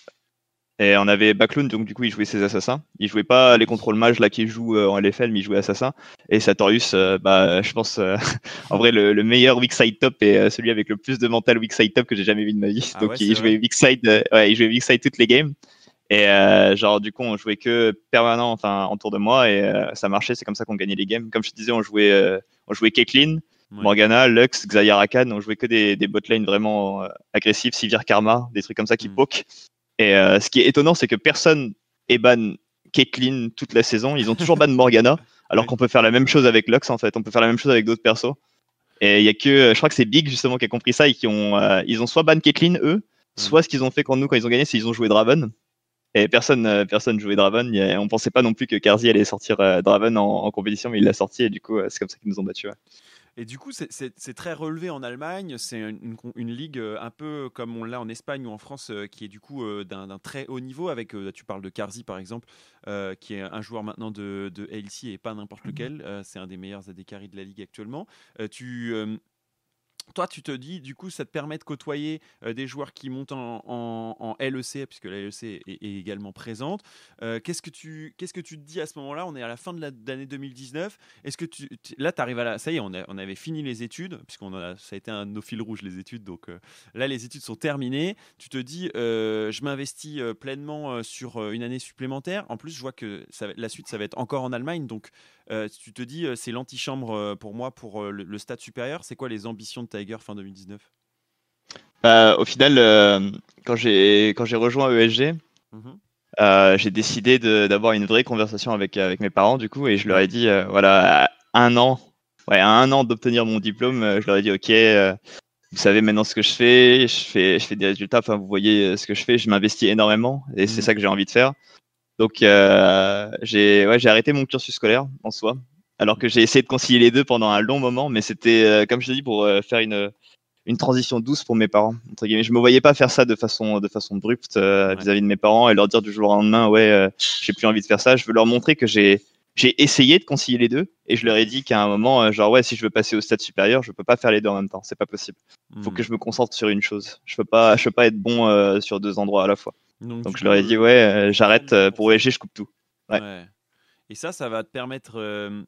Et on avait Backloon, donc du coup, il jouait ses assassins. Il jouait pas les contrôles mages là qui jouent euh, en LFL, mais il jouait assassin. Et Satorius, euh, bah, je pense, euh, en vrai, le, le meilleur weak side top et euh, celui avec le plus de mental weak side top que j'ai jamais vu de ma vie. Ah donc ouais, il jouait weak side, euh, ouais, il jouait weak side toutes les games. Et euh, genre du coup, on jouait que permanent, enfin, autour de moi et euh, ça marchait. C'est comme ça qu'on gagnait les games. Comme je te disais, on jouait, euh, on jouait Caitlyn, Ouais. Morgana, Lux, Xayah Rakan, on jouait que des, des botlane vraiment euh, agressifs, Sivir Karma, des trucs comme ça qui Mm. poke. Et euh, ce qui est étonnant, c'est que personne est ban Caitlyn toute la saison. Ils ont toujours ban Morgana, alors Ouais. qu'on peut faire la même chose avec Lux en fait. On peut faire la même chose avec d'autres persos. Et il y a que, je crois que c'est Big justement qui a compris ça et qui ont, euh, ils ont soit ban Caitlyn eux, soit ce qu'ils ont fait contre nous quand ils ont gagné, c'est qu'ils ont joué Draven. Et personne, euh, personne jouait Draven. A- on pensait pas non plus que Karzi allait sortir euh, Draven en, en compétition, mais il l'a sorti et du coup, euh, c'est comme ça qu'ils nous ont battus. ouais. Et du coup, c'est- très relevé en Allemagne. C'est une, ligue un peu comme on l'a en Espagne ou en France, qui est du coup d'un très haut niveau. Avec, tu parles de Karzi par exemple, euh, qui est un joueur maintenant de, de LC et pas n'importe lequel. Euh, c'est un des meilleurs AD carry de la ligue actuellement. Euh, tu toi, tu te dis, du coup, ça te permet de côtoyer euh, des joueurs qui montent en, LEC, puisque la LEC est, également présente. Euh, qu'est-ce que tu qu'est-ce que tu te dis à ce moment-là? On est à la fin de la- de l'année 2019. Est-ce que tu là, tu arrives à la ça y est, on, a- on avait fini les études, puisqu'on a ça a été un de nos fils rouges les études. Donc euh, là, les études sont terminées. Tu te dis, je m'investis pleinement sur une année supplémentaire. En plus, je vois que la suite, ça va être encore en Allemagne. Donc, euh, tu te dis, euh, c'est l'antichambre euh, pour moi pour le, le stade supérieur. C'est quoi les ambitions de Tiger fin 2019 Bah, au final, quand j'ai rejoint ESG, euh, j'ai décidé d'avoir une vraie conversation avec avec mes parents du coup, et je leur ai dit voilà, à un an, ouais, à un an d'obtenir mon diplôme, je leur ai dit ok, vous savez maintenant ce que je fais, je fais je fais des résultats, enfin vous voyez ce que je fais, je m'investis énormément, et c'est Mhm. ça que j'ai envie de faire. Donc euh, j'ai ouais j'ai arrêté mon cursus scolaire en soi, alors que j'ai essayé de concilier les deux pendant un long moment, mais c'était euh, comme je te dis pour euh, faire une une transition douce pour mes parents. Entre guillemets, je me voyais pas faire ça de façon de façon abrupte euh, Ouais. vis-à-vis de mes parents et leur dire du jour au lendemain ouais euh, j'ai plus envie de faire ça. Je veux leur montrer que j'ai j'ai essayé de concilier les deux et je leur ai dit qu'à un moment euh, genre ouais si je veux passer au stade supérieur je peux pas faire les deux en même temps c'est pas possible. Faut Mhm. que je me concentre sur une chose. Je peux pas je peux pas être bon euh, sur deux endroits à la fois. Donc je leur ai dit ouais euh, j'arrête euh, pour ESG je coupe tout. Ouais. Ouais. Et ça, ça va te permettre euh,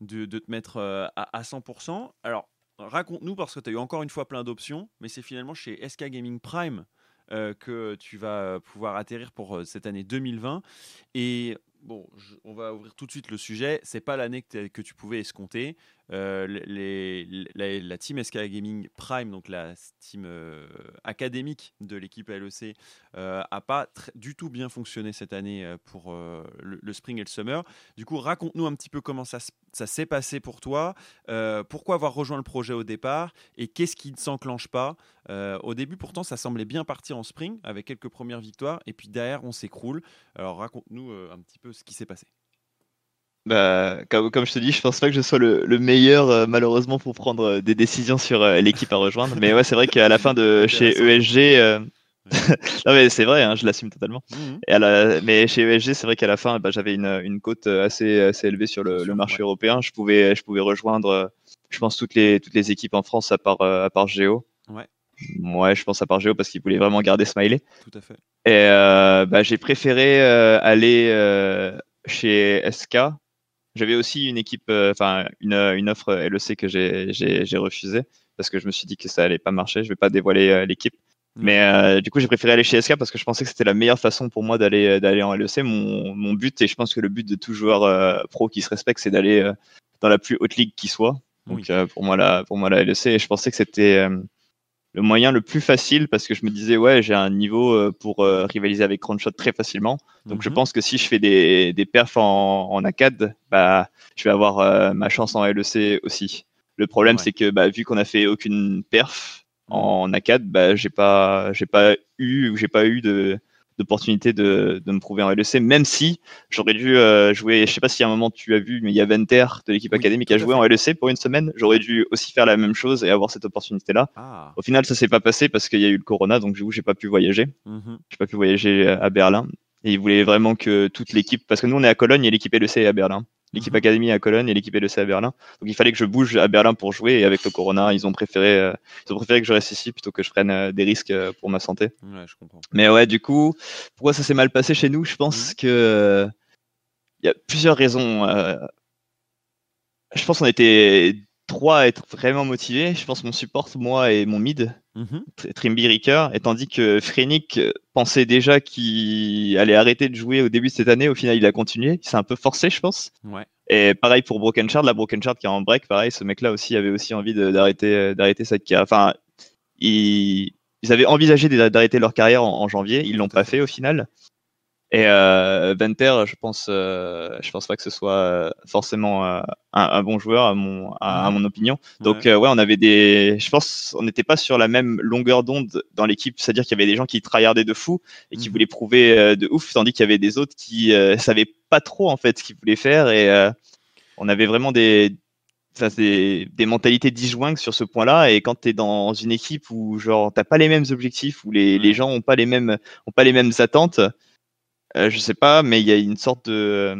de, de te mettre euh, à, à 100%. Alors, raconte-nous, parce que tu as eu encore une fois plein d'options, mais c'est finalement chez SK Gaming Prime que tu vas pouvoir atterrir pour cette année 2020. Et bon, je- on va ouvrir tout de suite le sujet. C'est pas l'année que tu pouvais escompter. Euh, la, team SK Gaming Prime, donc la team euh, académique de l'équipe LEC, euh, a pas du tout bien fonctionné cette année euh, pour le, spring et le summer. Du coup, raconte-nous un petit peu comment ça, ça s'est passé pour toi, pourquoi avoir rejoint le projet au départ et qu'est-ce qui ne s'enclenche pas. Au début, pourtant, ça semblait bien partir en spring avec quelques premières victoires et puis derrière, on s'écroule. Alors, raconte-nous un petit peu ce qui s'est passé. Bah, comme, comme je te dis, je pense pas que je sois le, le meilleur euh, malheureusement pour prendre euh, des décisions sur euh, l'équipe à rejoindre. Mais ouais, c'est vrai qu'à la fin de chez. ESG, euh, non mais c'est vrai, hein, je l'assume totalement. Et à la- mais chez ESG, c'est vrai qu'à la fin, bah, j'avais une, une cote assez assez élevée sur le, marché ouais. européen. Je pouvais je pouvais rejoindre, je pense toutes les toutes les équipes en France à part à part Géo. Ouais. Ouais, je pense à part Géo parce qu'ils voulaient vraiment garder Smiley. Tout à fait. Et bah, j'ai préféré aller chez SK. J'avais aussi une équipe, euh, enfin une, une offre LEC que j'ai refusée parce que je me suis dit que ça allait pas marcher. Je vais pas dévoiler euh, l'équipe. Mhm. Mais euh, du coup, j'ai préféré aller chez SK parce que je pensais que c'était la meilleure façon pour moi d'aller euh, d'aller en LEC. Mon, mon but, et je pense que le but de tout joueur euh, pro qui se respecte, c'est d'aller euh, dans la plus haute ligue qui soit. Donc Oui. euh, pour moi la pour moi la LEC, et je pensais que c'était euh, le moyen le plus facile parce que je me disais ouais j'ai un niveau euh, pour euh, rivaliser avec Cronshot très facilement. Donc je Mhm. pense que si je fais des, des perfs en, en ACAD, bah je vais avoir euh, ma chance en LEC aussi. Le problème Ouais. c'est que bah, vu qu'on a fait aucune perf en ACAD, bah j'ai pas j'ai pas eu ou j'ai pas eu de d'opportunité de, de me prouver en LEC, même si j'aurais dû euh, jouer, je sais pas si à un moment tu as vu, mais il y a Venter de l'équipe Oui, académique tout qui a à joué en LEC pour une semaine. J'aurais dû aussi faire la même chose et avoir cette opportunité-là. Ah. Au final, ça s'est pas passé parce qu'il y a eu le corona, donc du coup, j'ai pas pu voyager. Mhm. J'ai pas pu voyager à Berlin. Et ils voulaient vraiment que toute l'équipe, parce que nous on est à Cologne et l'équipe LEC est à Berlin. L'équipe académie à Cologne et l'équipe LEC à Berlin. Donc il fallait que je bouge à Berlin pour jouer et avec le corona, ils ont préféré, euh, ils ont préféré que je reste ici plutôt que je prenne euh, des risques euh, pour ma santé. Ouais, je comprends. Mais ouais, du coup, pourquoi ça s'est mal passé chez nous? Je pense Mhm. que il y a plusieurs raisons. je pense qu'on était trois à être vraiment motivés. Je pense mon support, moi et mon mid, Tr- Trimby Ricker, et tandis que Frenic euh, pensait déjà qu'il allait arrêter de jouer au début de cette année. Au final, il a continué. Il s'est un peu forcé, je pense. Ouais. Et pareil pour Broken Shard, la Broken Shard qui est en break, pareil, ce mec-là aussi avait aussi envie d'arrêter euh, d'arrêter sa carrière. Enfin, ils, ils avaient envisagé d'a- d'arrêter leur carrière en, en janvier, ils l'ont pas fait au final. Et euh, Venter, je pense, euh, je pense pas que ce soit euh, forcément euh, un, un bon joueur à mon à, à mon opinion. Donc Ouais. euh, ouais, on avait des, je pense, on n'était pas sur la même longueur d'onde dans l'équipe, c'est-à-dire qu'il y avait des gens qui tryhardaient de fou et qui Mhm. voulaient prouver euh, de ouf, tandis qu'il y avait des autres qui euh, savaient pas trop en fait ce qu'ils voulaient faire et euh, on avait vraiment des enfin, des, des mentalités disjointes sur ce point-là et quand tu es dans une équipe où genre t'as pas les mêmes objectifs où les, les gens ont pas les mêmes ont pas les mêmes attentes euh, je sais pas mais il y a une sorte de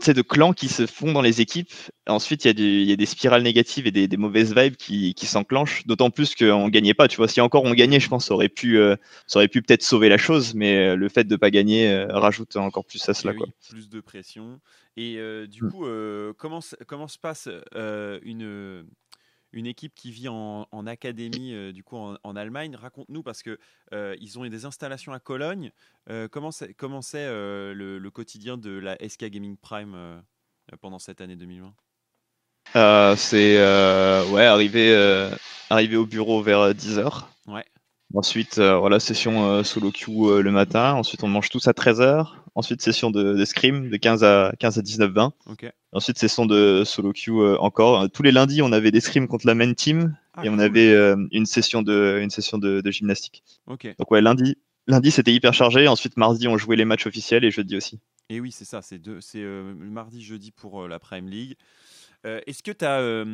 sais, de clans qui se font dans les équipes. Ensuite, il y, a y des spirales négatives et des, des mauvaises vibes qui, qui s'enclenchent. D'autant plus qu'on gagnait pas. Tu vois, si encore on gagnait, je pense, ça aurait pu, euh, ça aurait pu peut-être sauver la chose. Mais euh, le fait de pas gagner euh, rajoute encore plus à cela. Quoi. plus de pression. Et euh, du Mm. coup, euh, comment, se- comment se passe euh, une, une équipe qui vit en, en académie, euh, du coup, en, en Allemagne Raconte-nous, parce que euh, ils ont des installations à Cologne. Euh, comment c'est euh, le, le quotidien de la SK Gaming Prime euh, pendant cette année 2020 Euh, c'est ouais, arrivé, arrivé au bureau vers 10h. Ouais. Ensuite, voilà, session solo queue le matin. Ensuite, on mange tous à 13h. Ensuite, session de, de scrim de 15 à 15 à 19 20. Ok. Ensuite, session de solo queue euh, encore. Tous les lundis, on avait des scrims contre la main team Ah, et on avait euh, une session de une session de, de gymnastique. Ok. Donc ouais, lundi, lundi c'était hyper chargé. Ensuite, mardi, on jouait les matchs officiels et jeudi aussi. Et oui, c'est ça, c'est deux- c'est euh, mardi, jeudi pour la Prime League. Est-ce que tu as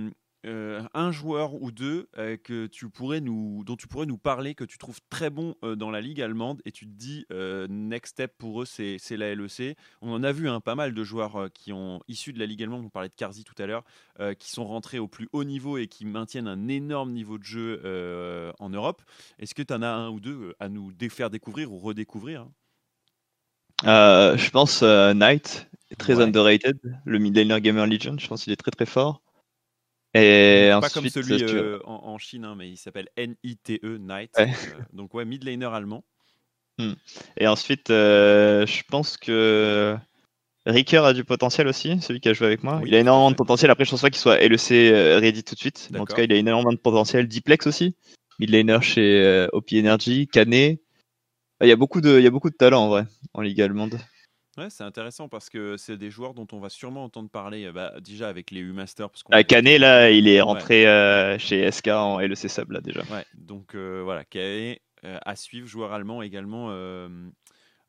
un joueur ou deux euh, que tu pourrais nous, dont tu pourrais nous parler, que tu trouves très bon euh, dans la Ligue allemande et tu te dis, euh, next step pour eux, c'est c'est la LEC On en a vu hein, pas mal de joueurs euh, qui ont issus de la Ligue allemande, on parlait de Karzi tout à l'heure, euh, qui sont rentrés au plus haut niveau et qui maintiennent un énorme niveau de jeu euh, en Europe. Est-ce que tu en as un ou deux euh, à nous faire découvrir ou redécouvrir hein? Euh, je pense euh, Knight est très Ouais. underrated. Le mid laner gamer Legion, je pense qu'il est très très fort. Et pas comme celui euh, en, en Chine, hein, mais il s'appelle N-I-T-E, Knight. Ouais. Euh, donc ouais, mid laner allemand. Et ensuite, euh, je pense que Ricker a du potentiel aussi, celui qui a joué avec moi. Oui, il a énormément de potentiel. Après, je pense pas qu'il soit LEC euh, ready tout de suite. Mais en tout cas, il a énormément de potentiel. Diplex aussi, mid laner chez OP Energy, Canet. Il y a beaucoup de, il y a beaucoup de talent en vrai en Ligue allemande. Ouais, c'est intéressant parce que c'est des joueurs dont on va sûrement entendre parler euh, bah, déjà avec les U-Masters. Ah, Canet là, il est Ouais. rentré euh, chez SK en LEC Sub là déjà. Ouais, donc euh, voilà, euh, à suivre, joueur allemand également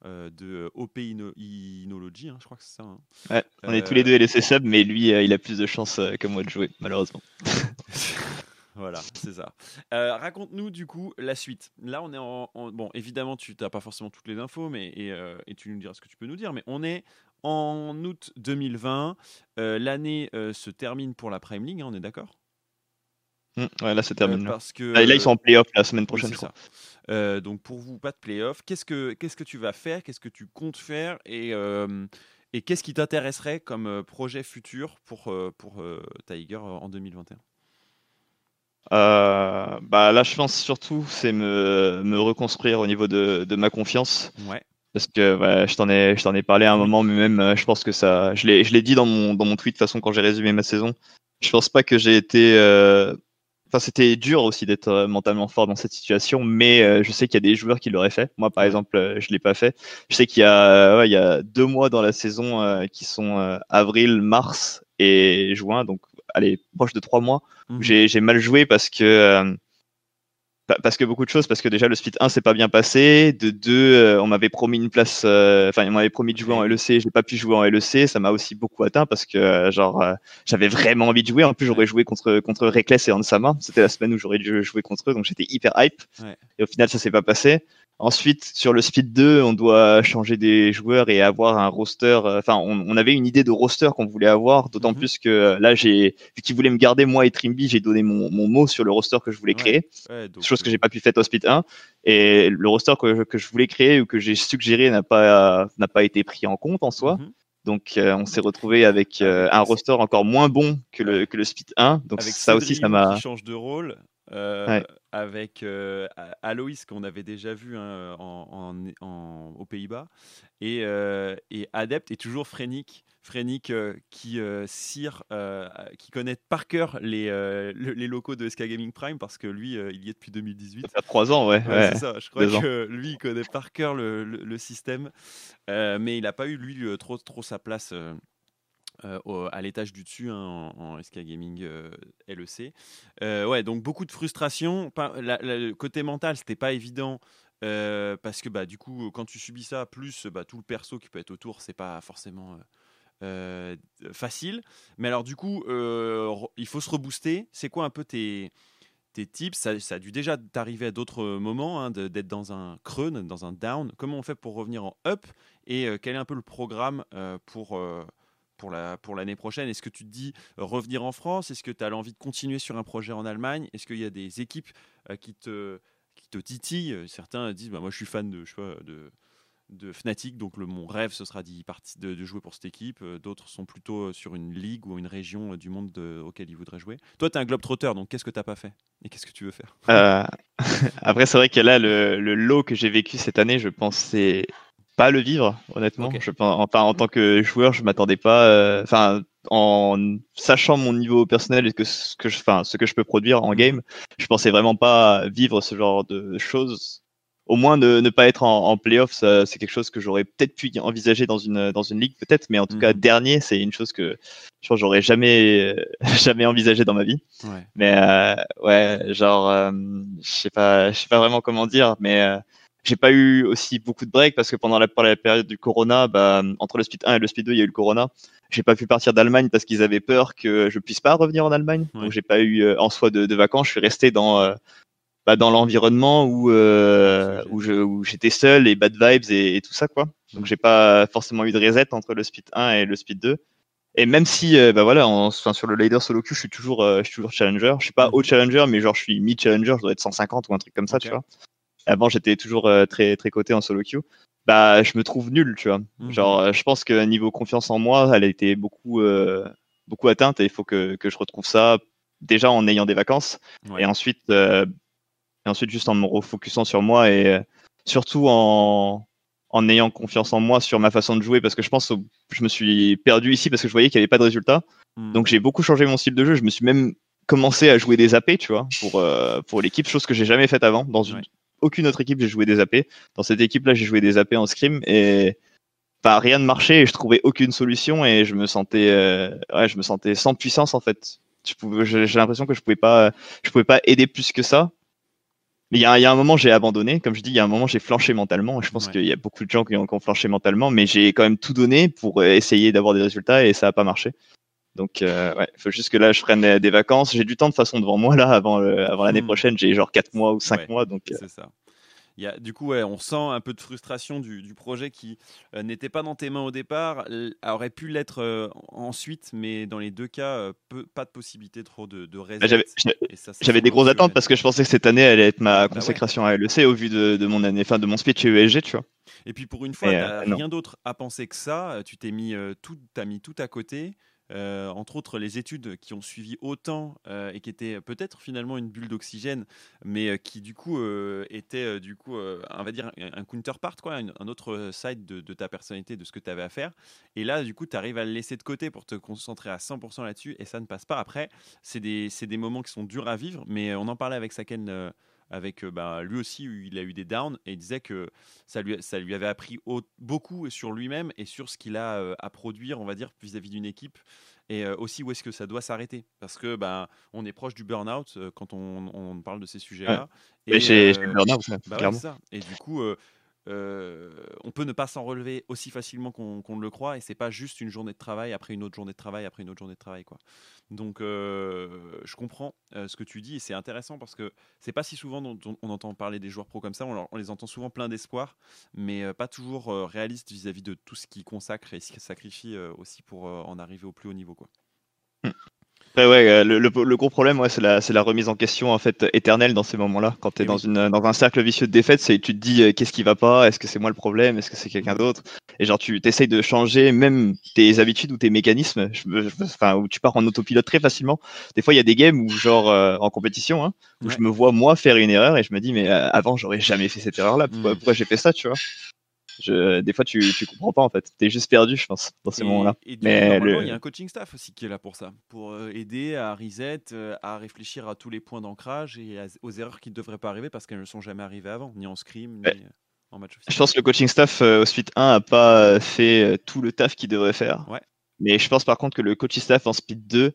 de OP Inology, hein, je crois que c'est ça. hein. Ouais, on est tous les deux LEC Sub, mais lui, il a plus de chance que moi de jouer malheureusement. voilà, c'est ça. Euh, Raconte-nous du coup la suite. Là, on est en, en- bon, évidemment, tu n'as pas forcément toutes les infos, mais et, euh, et tu nous diras ce que tu peux nous dire. Mais on est en août 2020. euh, L'année euh, se termine pour la Prime League, hein, on est d'accord? Hum, ouais, là, c'est terminé. Parce que Ah, là, ils sont en playoff la semaine prochaine, ça. Donc pour vous, pas de playoff. Qu'est-ce que qu'est-ce que tu vas faire? Qu'est-ce que tu comptes faire? Et et qu'est-ce qui t'intéresserait comme projet futur pour pour Tiger en 2021 Euh, bah là, je pense surtout, c'est me, me reconstruire au niveau de, de ma confiance. Ouais. Parce que ouais, je t'en ai, je t'en ai parlé à un moment, mais même, euh, je pense que ça, je l'ai, je l'ai dit dans mon, dans mon tweet de toute façon quand j'ai résumé ma saison. Je pense pas que j'ai été, euh, enfin, c'était dur aussi d'être euh, mentalement fort dans cette situation, mais euh, je sais qu'il y a des joueurs qui l'auraient fait. Moi, par exemple, je l'ai pas fait. Je sais qu'il y a, ouais, il y a deux mois dans la saison euh, qui sont euh, avril, mars et juin, donc allez, proche de trois mois Mhm. j'ai j'ai mal joué parce que euh, parce que beaucoup de choses, parce que déjà le split 1 c'est pas bien passé, de 2 euh, on m'avait promis une place, euh, enfin on m'avait promis de jouer en LEC, j'ai pas pu jouer en LEC, ça m'a aussi beaucoup atteint parce que euh, genre j'avais vraiment envie de jouer, en plus j'aurais joué contre contre Reckless et Ansama, c'était la semaine où j'aurais dû jouer contre eux, donc j'étais hyper hype, et au final ça s'est pas passé. Ensuite, sur le Speed 2, on doit changer des joueurs et avoir un roster. Euh, enfin, on, avait une idée de roster qu'on voulait avoir, d'autant mhm. plus que euh, là, j'ai vu qu'ils voulaient me garder moi et Trimby, j'ai donné mon, mot sur le roster que je voulais créer, chose que j'ai pas pu faire au Speed 1. Et le roster que, que je voulais créer ou que j'ai suggéré n'a pas n'a pas été pris en compte en soi. Mhm. Donc, euh, on s'est retrouvé avec un roster encore moins bon que le que le Speed 1. Donc, ça aussi, ça m'a. change de rôle. Avec euh, Aloïs qu'on avait déjà vu hein, en, aux Pays-Bas. Et, et Adept est toujours Frénic. Frénic qui cire, qui connaît par cœur les, les locaux de SK Gaming Prime parce que lui il y est depuis 2018 ça fait trois ans ouais, c'est ça. Je crois que lui il connaît par cœur le, le, système. Mais il n'a pas eu lui trop, trop sa place euh, à l'étage du dessus hein, en, SK Gaming euh, LEC. Euh, ouais, donc beaucoup de frustration. le côté mental, c'était pas évident. parce que bah, du coup, quand tu subis ça, plus bah, tout le perso qui peut être autour, c'est pas forcément facile. Mais alors, du coup, il faut se rebooster. C'est quoi un peu tes, tes tips? Ça, ça, a dû déjà t'arriver à d'autres moments, hein, d'être dans un creux, dans un down. Comment on fait pour revenir en up? Et quel est un peu le programme pour pour la pour l'année prochaine. Est-ce que tu te dis euh, revenir en France? Est-ce que tu as l'envie de continuer sur un projet en Allemagne? Est-ce qu'il y a des équipes euh, qui te qui te titillent? Certains disent bah, moi je suis fan de je de de Fnatic, donc le, mon rêve ce sera d'y de, de, jouer pour cette équipe. Euh, d'autres sont plutôt sur une ligue ou une région du monde auquel ils voudraient jouer. Toi, tu es un globe trotter, donc qu'est-ce que tu pas fait? Et qu'est-ce que tu veux faire? Après, c'est vrai que là, le, le lot que j'ai vécu cette année, je pense, c'est pas le vivre, honnêtement. Je, enfin, en tant que joueur, je m'attendais pas. Euh, enfin, en sachant mon niveau personnel et que ce que je, enfin, ce que je peux produire en game, je pensais vraiment pas vivre ce genre de choses. Au moins, ne, ne pas être en, en playoff, c'est quelque chose que j'aurais peut-être pu envisager dans une dans une ligue, peut-être, mais en tout cas mhm. dernier, c'est une chose que je pense j'aurais jamais jamais envisagé dans ma vie. Ouais. Mais euh, ouais, genre, euh, je sais pas, je sais pas vraiment comment dire, mais euh, j'ai pas eu aussi beaucoup de breaks parce que pendant la, période du Corona, bah, entre le Speed 1 et le Speed 2, il y a eu le Corona. J'ai pas pu partir d'Allemagne parce qu'ils avaient peur que je puisse pas revenir en Allemagne. Donc j'ai pas eu euh, en soi de, vacances. Je suis resté dans euh, bah, dans l'environnement où euh, où j'étais seul et bad vibes et, tout ça quoi. Donc j'ai pas forcément eu de reset entre le Speed 1 et le Speed 2. Et même si, bah voilà, en, sur le leader solo queue, je suis toujours, je suis toujours challenger. Je suis pas haut challenger, mais genre je suis mid challenger, je dois être 150 ou un truc comme ça, tu vois. Avant, j'étais toujours euh, très très coté en solo queue. Bah, je me trouve nul, tu vois. Mhm. Genre, euh, je pense que niveau confiance en moi, elle a été beaucoup euh, beaucoup atteinte et il faut que, que je retrouve ça déjà en ayant des vacances et ensuite et ensuite juste en me refocusant sur moi et surtout en en ayant confiance en moi sur ma façon de jouer parce que je pense que je me suis perdu ici parce que je voyais qu'il n'y avait pas de résultat. Mhm. Donc j'ai beaucoup changé mon style de jeu. Je me suis même commencé à jouer des AP, tu vois, pour pour l'équipe, chose que j'ai jamais faite avant dans une aucune autre équipe, j'ai joué des AP. Dans cette équipe-là, j'ai joué des AP en scrim et pas rien ne marchait et je trouvais aucune solution et je me sentais, euh, ouais, je me sentais sans puissance en fait. J'ai l'impression que je pouvais pas, je pouvais pas aider plus que ça. Mais il y a, y a, un moment, j'ai abandonné. Comme je dis, il y a un moment, j'ai flanché mentalement. Je pense qu'il y a beaucoup de gens qui ont, qui ont flanché mentalement, mais j'ai quand même tout donné pour essayer d'avoir des résultats et ça a pas marché. Donc, euh, ouais, faut juste que là, je prenne des vacances. J'ai du temps de façon devant moi là, avant, avant l'année hmm. prochaine. J'ai genre 4 mois ou 5 mois. Donc, euh. c'est ça. Il y a, du coup, ouais, on sent un peu de frustration du, du projet qui euh, n'était pas dans tes mains au départ, aurait pu l'être euh, ensuite, mais dans les deux cas, pas de possibilité trop de, de bah, J'avais des grosses attentes parce que je pensais que cette année allait être ma bah consécration à LEC au vu de, de, mon année, fin de mon speech chez ESG, tu vois. Et puis pour une fois, tu rien d'autre à penser que ça. Tu t'es mis tout, as mis tout à côté. Euh, entre autres les études qui ont suivi autant euh, et qui étaient peut-être finalement une bulle d'oxygène, mais euh, qui du coup étaient du coup, on va dire un counterpart, quoi, un autre side de, ta personnalité, de ce que tu avais à faire. Et là, du coup, tu arrives à le laisser de côté pour te concentrer à 100% là-dessus et ça ne passe pas. Après, c'est des, des, moments qui sont durs à vivre, mais on en parlait avec Saken avec bah, lui aussi il a eu des downs et il disait que ça lui, ça lui avait appris beaucoup sur lui-même et sur ce qu'il a à produire on va dire vis-à-vis d'une équipe et euh, aussi où est-ce que ça doit s'arrêter parce que ben on est proche du burn-out euh, quand on, on parle de ces sujets-là. Et, chez, euh, le burn-out, bah ouais, ça. Et du coup, euh, euh, on peut ne pas s'en relever aussi facilement qu'on qu'on le croit, et c'est pas juste une journée de travail après une autre journée de travail après une autre journée de travail, quoi. Donc, euh, je comprends euh, ce que tu dis, et c'est intéressant parce que c'est pas si souvent on, entend parler des joueurs pros comme ça. On, les entend souvent plein d'espoir, mais pas toujours réalistes vis-à-vis de tout ce qu'ils consacrent et ce qu'ils sacrifient aussi pour en arriver au plus haut niveau, quoi. Après, ouais, euh, le, le- le gros problème, ouais, c'est la, la remise en question en fait éternelle dans ces moments-là. Quand tu es Eh dans, oui. une, dans un cercle vicieux de défaite, c'est tu te dis euh, qu'est-ce qui va pas, est-ce que c'est moi le problème, est-ce que c'est quelqu'un d'autre? Et genre tu essayes de changer même tes habitudes ou tes mécanismes, je enfin où tu pars en autopilote très facilement. Des fois, il y a des games où genre euh, en compétition, hein, où Ouais. je me vois moi faire une erreur et je me dis mais euh, avant j'aurais jamais fait cette erreur-là. Pourquoi, Mm. pourquoi j'ai fait ça, tu vois? Je, Des fois, tu, tu comprends pas en fait. T'es juste perdu, je pense, dans ces moments-là. Et Mais normalement, le- il y a un coaching staff aussi qui est là pour ça, pour euh, aider à reset, euh, à réfléchir à tous les points d'ancrage et aux erreurs qui ne devraient pas arriver parce qu'elles ne sont jamais arrivées avant, ni en scrim, ni Ouais. en match Je pense que le coaching staff euh, au Speed 1 a pas fait euh, tout le taf qu'il devrait faire. Ouais. Mais je pense par contre que le coaching staff en Speed 2,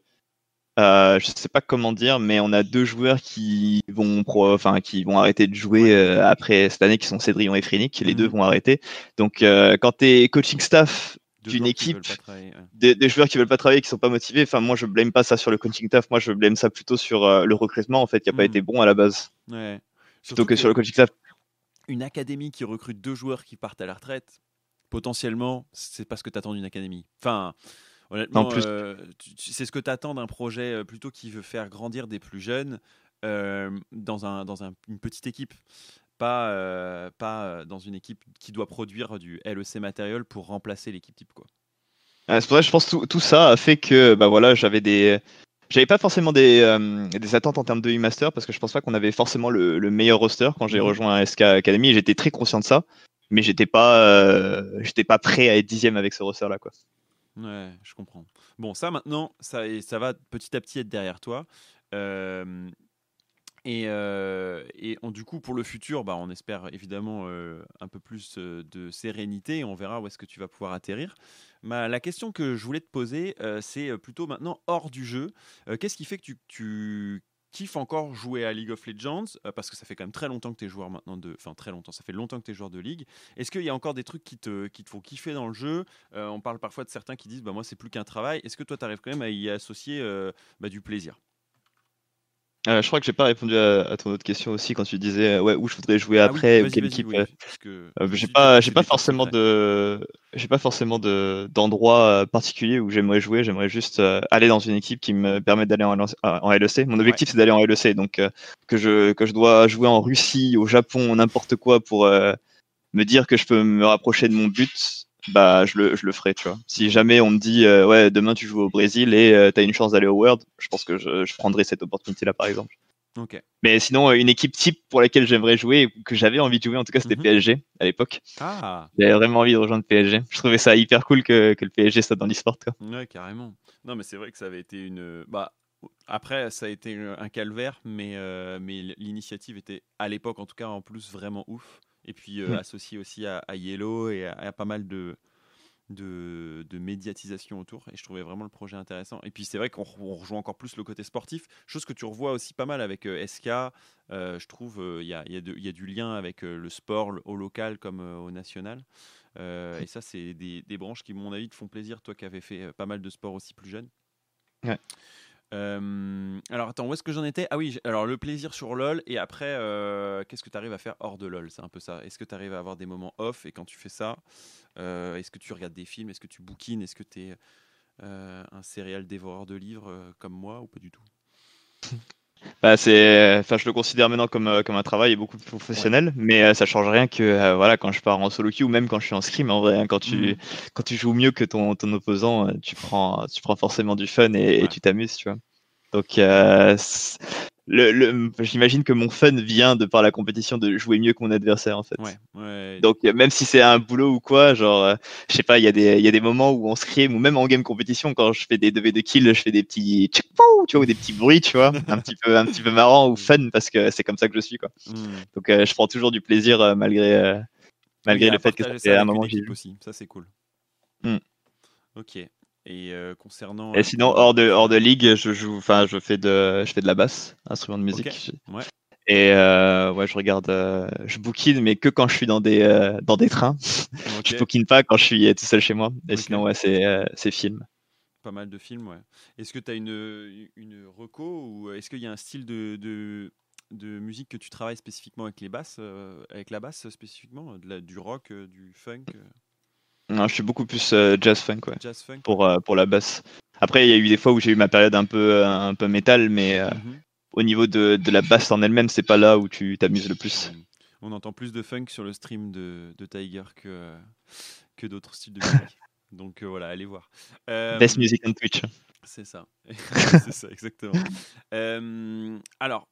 euh, je sais pas comment dire, mais on a deux joueurs qui vont, pro- enfin, qui vont arrêter de jouer euh, après cette année, qui sont Cédrillon et Frenic. Les deux vont arrêter. Donc, euh, quand t'es coaching staff d'une équipe, pas ouais. des, des joueurs qui veulent pas travailler, qui sont pas motivés, enfin, moi, je blâme pas ça sur le coaching staff. Moi, je blâme ça plutôt sur euh, le recrutement, en fait, qui a pas Mhm. été bon à la base, Ouais. plutôt Surtout que sur le coaching staff. une académie qui recrute deux joueurs qui partent à la retraite, potentiellement, c'est parce que tu attends d'une académie. Enfin, honnêtement, plus- euh, c'est ce que tu attends d'un projet euh, plutôt qui veut faire grandir des plus jeunes euh, dans, un, dans un- une petite équipe. Pas, euh, pas dans une équipe qui doit produire du LEC matériel pour remplacer l'équipe type. Quoi. Ouais, c'est pour ça que je pense que tout, tout ça a fait que bah voilà j'avais des j'avais pas forcément des, euh, des attentes en termes de e-master parce que je pense pas qu'on avait forcément le, le meilleur roster quand j'ai Mhm. rejoint SK Academy et j'étais très conscient de ça mais j'étais pas euh, j'étais pas prêt à être dixième avec ce roster là quoi Ouais, je comprends. Bon, ça maintenant, ça, ça va petit à petit être derrière toi. Euh, et, euh, et on- du coup, pour le futur, bah, on espère évidemment euh, un peu plus de sérénité. et On verra où est-ce que tu vas pouvoir atterrir. Ma- la question que je voulais te poser, c'est plutôt maintenant hors du jeu. Qu'est-ce qui fait que tu kiffes encore jouer à League of Legends Euh, Parce que ça fait quand même très longtemps que tu es joueur maintenant de. Enfin, très longtemps, ça fait longtemps que tu es joueur de Ligue. Est-ce qu'il y a encore des trucs qui te, qui te font kiffer dans le jeu? Euh, On parle parfois de certains qui disent bah, Moi, c'est plus qu'un travail. Est-ce que toi, tu arrives quand même à y associer euh, bah, du plaisir? Euh, je crois que j'ai pas répondu à, à ton autre question aussi quand tu disais euh, ouais où je voudrais jouer Ah oui, après ou quelle équipe oui, euh, Euh, j'ai pas, j'ai pas forcément de, j'ai pas forcément de d'endroit euh, particulier où j'aimerais jouer. J'aimerais juste euh, aller dans une équipe qui me permet d'aller en, en LEC. Mon objectif c'est d'aller en LEC, donc euh, que je que je dois jouer en Russie, au Japon, n'importe quoi pour euh, me dire que je peux me rapprocher de mon but. Bah, je le, je le ferai, tu vois. Si jamais on me dit, euh, ouais, demain tu joues au Brésil et euh, t'as une chance d'aller au World, je pense que je, je prendrai cette opportunité-là, par exemple. Ok. Mais sinon, euh, une équipe type pour laquelle j'aimerais jouer, ou que j'avais envie de jouer, en tout cas, c'était Mhm. PSG à l'époque. Ah J'avais vraiment envie de rejoindre PSG. Je trouvais ça hyper cool que, que le PSG soit dans l'e-sport. Ouais, carrément. Non, mais c'est vrai que ça avait été une. Bah, après, ça a été un calvaire, mais, euh, mais l'initiative était, à l'époque en tout cas, en plus vraiment ouf. Et puis euh, Mm. associé aussi à, à Yellow et à, à pas mal de, de, de médiatisation autour. Et je trouvais vraiment le projet intéressant. Et puis c'est vrai qu'on re- on rejoint encore plus le côté sportif, chose que tu revois aussi pas mal avec euh, SK. Euh, je trouve il y, a, y a y a du lien avec le sport au local comme au national. Et ça, c'est des, des branches qui, à mon avis, te font plaisir, toi qui avais fait pas mal de sport aussi plus jeune. Ouais. Euh, alors attends, où est-ce que j'en étais? Ah oui, alors le plaisir sur LoL et après, euh, qu'est-ce que tu arrives à faire hors de LoL? C'est un peu ça. Est-ce que tu arrives à avoir des moments off et quand tu fais ça, euh, est-ce que tu regardes des films? Est-ce que tu bookines Est-ce que tu es un céréal dévoreur de livres euh, comme moi ou pas du tout? Bah, c'est, enfin, je le considère maintenant comme, euh, comme un travail beaucoup plus professionnel, mais euh, ça change rien que euh, voilà, quand je pars en solo queue ou même quand je suis en scrim, en vrai, hein, quand tu, Mhm. quand tu joues mieux que ton, ton opposant, tu prends, tu prends forcément du fun et, et tu t'amuses, tu vois. Donc, euh, le, le, j'imagine que mon fun vient de par la compétition de jouer mieux que mon adversaire, en fait. Ouais, ouais. Donc même si c'est un boulot ou quoi, genre euh, je sais pas, il y a des il y a des moments où on scrim ou même en game compétition quand je fais des 2v2 kills, je fais des petits tu vois ou des petits bruits, tu vois, un petit peu un petit peu marrant ou fun parce que c'est comme ça que je suis quoi. Hmm. Donc euh, je prends toujours du plaisir euh, malgré le fait que avec un moment aussi, ça c'est cool. Hmm. Ok. Et euh, concernant. Et euh, sinon, hors de, hors de ligue, je joue, enfin, je fais de, je fais de la basse, instrument de musique. Ouais. Et euh, ouais, je regarde, euh, je bookine, mais que quand je suis dans des, dans des trains. Je bookine pas quand je suis tout seul chez moi. Et sinon, ouais, c'est, c'est film. Pas mal de films, ouais. Est-ce que tu as une, une reco ou est-ce qu'il y a un style de, de, de musique que tu travailles spécifiquement avec les basses, avec la basse spécifiquement, de la- du rock, du funk, Non, je suis beaucoup plus euh, jazz funk, ouais, jazz funk pour, euh, pour la basse. Après, il y a eu des fois où j'ai eu ma période un peu, euh, un peu métal, mais Mhm. au niveau de, de la basse en elle-même, c'est pas là où tu t'amuses le plus. On entend plus de funk sur le stream de, de Tiger que, que d'autres styles de musique. Donc euh, voilà, allez voir. Euh, Best music on Twitch. C'est ça. c'est ça, exactement. Euh, alors,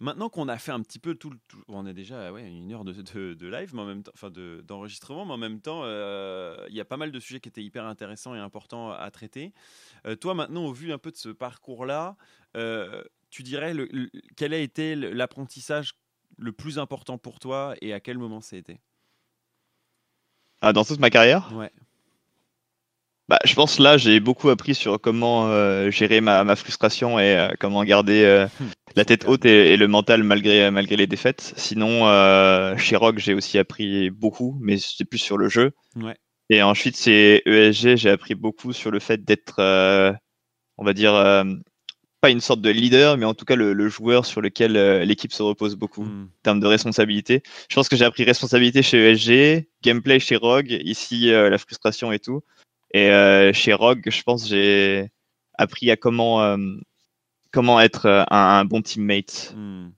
maintenant qu'on a fait un petit peu tout le. tout- on a déjà ouais, une heure de, de- de live, mais en même temps, enfin de- d'enregistrement, mais en même temps, euh, il y a pas mal de sujets qui étaient hyper intéressants et importants à traiter. Euh, toi, maintenant, au vu un peu de ce parcours-là, euh, tu dirais le- le- quel a été l'apprentissage le plus important pour toi et à quel moment ça a été? Ah, dans toute ma carrière? Ouais. Bah, Je pense là, j'ai beaucoup appris sur comment euh, gérer ma, ma frustration et euh, comment garder euh, la tête haute et, et le mental malgré, malgré les défaites. Sinon, euh, chez Rock, j'ai aussi appris beaucoup, mais c'est plus sur le jeu. Ouais. Et ensuite, c'est ESG, j'ai appris beaucoup sur le fait d'être, euh, on va dire, euh, pas une sorte de leader, mais en tout cas le, le joueur sur lequel euh, l'équipe se repose beaucoup Mm. en termes de responsabilité. Je pense que j'ai appris responsabilité chez ESG, gameplay chez Rogue, ici euh, la frustration et tout. Et euh, chez Rogue, je pense j'ai appris à comment euh, comment être euh, un, un bon teammate. Mm.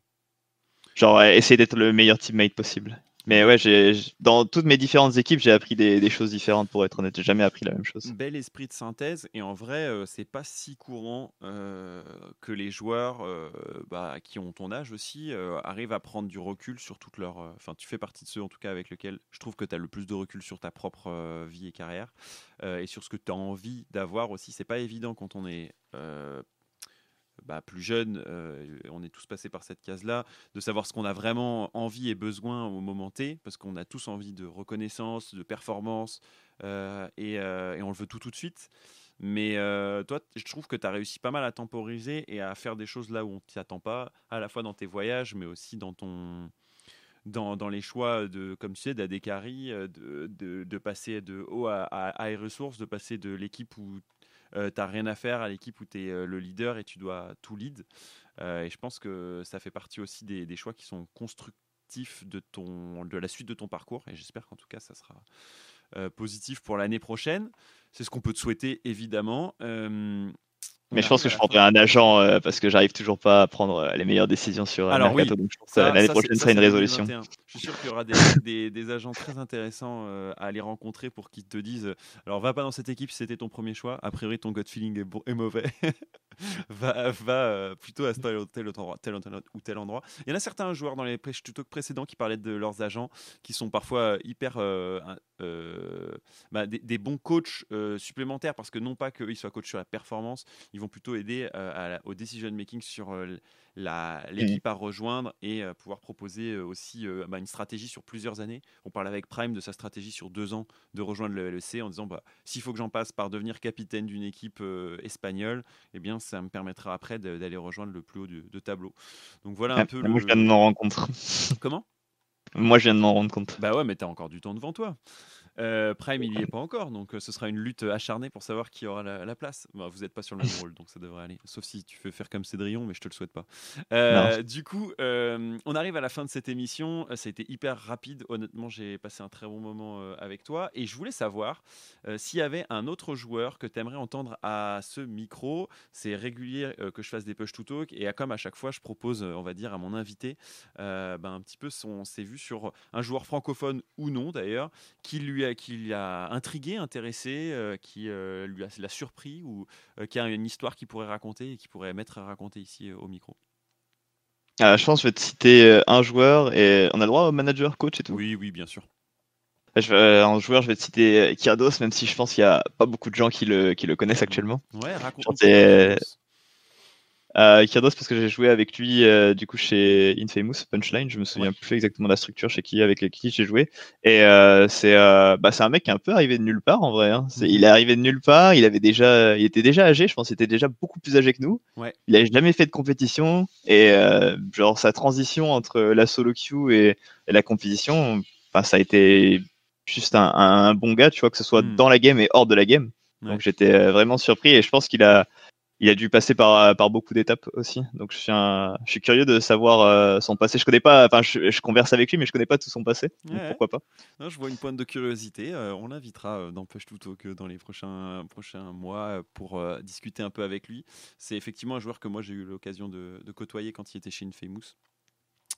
Genre essayer d'être le meilleur teammate possible. Mais ouais, j'ai dans toutes mes différentes équipes, j'ai appris des, choses différentes pour être honnête. J'ai jamais appris la même chose. Bel esprit de synthèse et en vrai euh, c'est pas si courant euh, que les joueurs euh, bah, qui ont ton âge aussi euh, arrivent à prendre du recul sur toute leur enfin tu fais partie de ceux en tout cas avec lesquels je trouve que tu as le plus de recul sur ta propre vie et carrière et sur ce que tu as envie d'avoir aussi c'est pas évident quand on est bah, plus jeune, euh, on est tous passés par cette case-là, de savoir ce qu'on a vraiment envie et besoin au moment T, parce qu'on a tous envie de reconnaissance, de performance, euh, et, euh, et on le veut tout tout de suite. Mais toi, je trouve que tu as réussi pas mal à temporiser et à faire des choses là où on ne t'y pas, à la fois dans tes voyages, mais aussi dans ton dans, dans les choix de, comme tu sais, d'Adekari, de, de, de passer de haut à, à, à ressources, de passer de l'équipe où euh, tu n'as rien à faire à l'équipe où tu es le leader et tu dois tout lead. Euh, et je pense que ça fait partie aussi des, des choix qui sont constructifs de, ton, de la suite de ton parcours. Et j'espère qu'en tout cas, ça sera euh, positif pour l'année prochaine. C'est ce qu'on peut te souhaiter, évidemment. Mais je pense que je prendrai un agent euh, parce que j'arrive toujours pas à prendre euh, les meilleures décisions sur euh, Alors Mercato. oui, donc je pense que l'année prochaine sera une résolution. 2021. Je suis sûr qu'il y aura des, des- des agents très intéressants euh, à aller rencontrer pour qu'ils te disent euh, alors va pas dans cette équipe si c'était ton premier choix. A priori, ton gut feeling est, bon- est mauvais. va va euh, plutôt à tel, tel autre endroit, tel tel ou tel endroit. Il y en a certains joueurs dans les tutos précédents qui parlaient de leurs agents qui sont parfois hyper bah, des, des bons coachs supplémentaires parce que non pas qu'ils soient coachs sur la performance, ils vont plutôt aider euh, à au decision making sur euh, la- l'équipe à rejoindre et euh, pouvoir proposer aussi bah, une stratégie sur plusieurs années. On parle avec Prime de sa stratégie sur deux ans de rejoindre le LEC en disant bah, s'il faut que j'en passe par devenir capitaine d'une équipe espagnole, eh bien ça me permettra après d'aller rejoindre le plus haut du- de tableau. Donc voilà un Ouais, peu Moi, le... je viens de m'en rendre compte. Comment? Moi, je viens de m'en rendre compte. Bah ouais, mais t'as encore du temps devant toi. Euh, Prime, il y est pas encore, donc euh, ce sera une lutte acharnée pour savoir qui aura la, la place. Bah, vous n'êtes pas sur le même rôle, donc ça devrait aller. Sauf si tu veux faire comme Cédrillon, mais je te le souhaite pas. Euh, du coup, euh, on arrive à la fin de cette émission. Ça a été hyper rapide. Honnêtement, j'ai passé un très bon moment avec toi. Et je voulais savoir s'il y avait un autre joueur que tu aimerais entendre à ce micro. C'est régulier que je fasse des push to talk. Et à- comme à chaque fois, je propose, on va dire, à mon invité, ben, un petit peu son, ses vues sur un joueur francophone ou non d'ailleurs, qui lui a, qui l'a intrigué, intéressé, euh, qui euh, lui a, l'a surpris ou euh, qui a une histoire qu'il pourrait raconter et qui pourrait mettre à raconter ici euh, au micro? Euh, je pense que je vais te citer euh, un joueur et on a le droit au manager, coach et tout? Oui, oui, bien sûr. Je vais, euh, en joueur, je vais te citer euh, Kyrdos, même si je pense qu'il y a pas beaucoup de gens qui le, qui le connaissent actuellement. Ouais, raconte. Euh, Kyrdos parce que j'ai joué avec lui euh, du coup chez Infamous Punchline, je me souviens plus exactement de la structure chez qui avec qui j'ai joué. Et euh, c'est euh, bah c'est un mec qui est un peu arrivé de nulle part en vrai. Hein. Mhm. Il est arrivé de nulle part, il avait déjà, il était déjà âgé, je pense, qu'il était déjà beaucoup plus âgé que nous. Ouais. Il avait jamais fait de compétition et genre sa transition entre la solo queue et, et la compétition, ça a été juste un, un bon gars, tu vois, que ce soit Mhm. dans la game et hors de la game. Ouais. Donc j'étais vraiment surpris et je pense qu'il a il a dû passer par, par beaucoup d'étapes aussi. Donc je suis, un, je suis curieux de savoir euh, son passé. Je connais pas, enfin je, je converse avec lui, mais je connais pas tout son passé. Donc pourquoi pas? Non, je vois une pointe de curiosité. Euh, on l'invitera euh, dans Push to Talk euh, dans les prochains, prochains mois euh, pour euh, discuter un peu avec lui. C'est effectivement un joueur que moi j'ai eu l'occasion de, de côtoyer quand il était chez Infamous.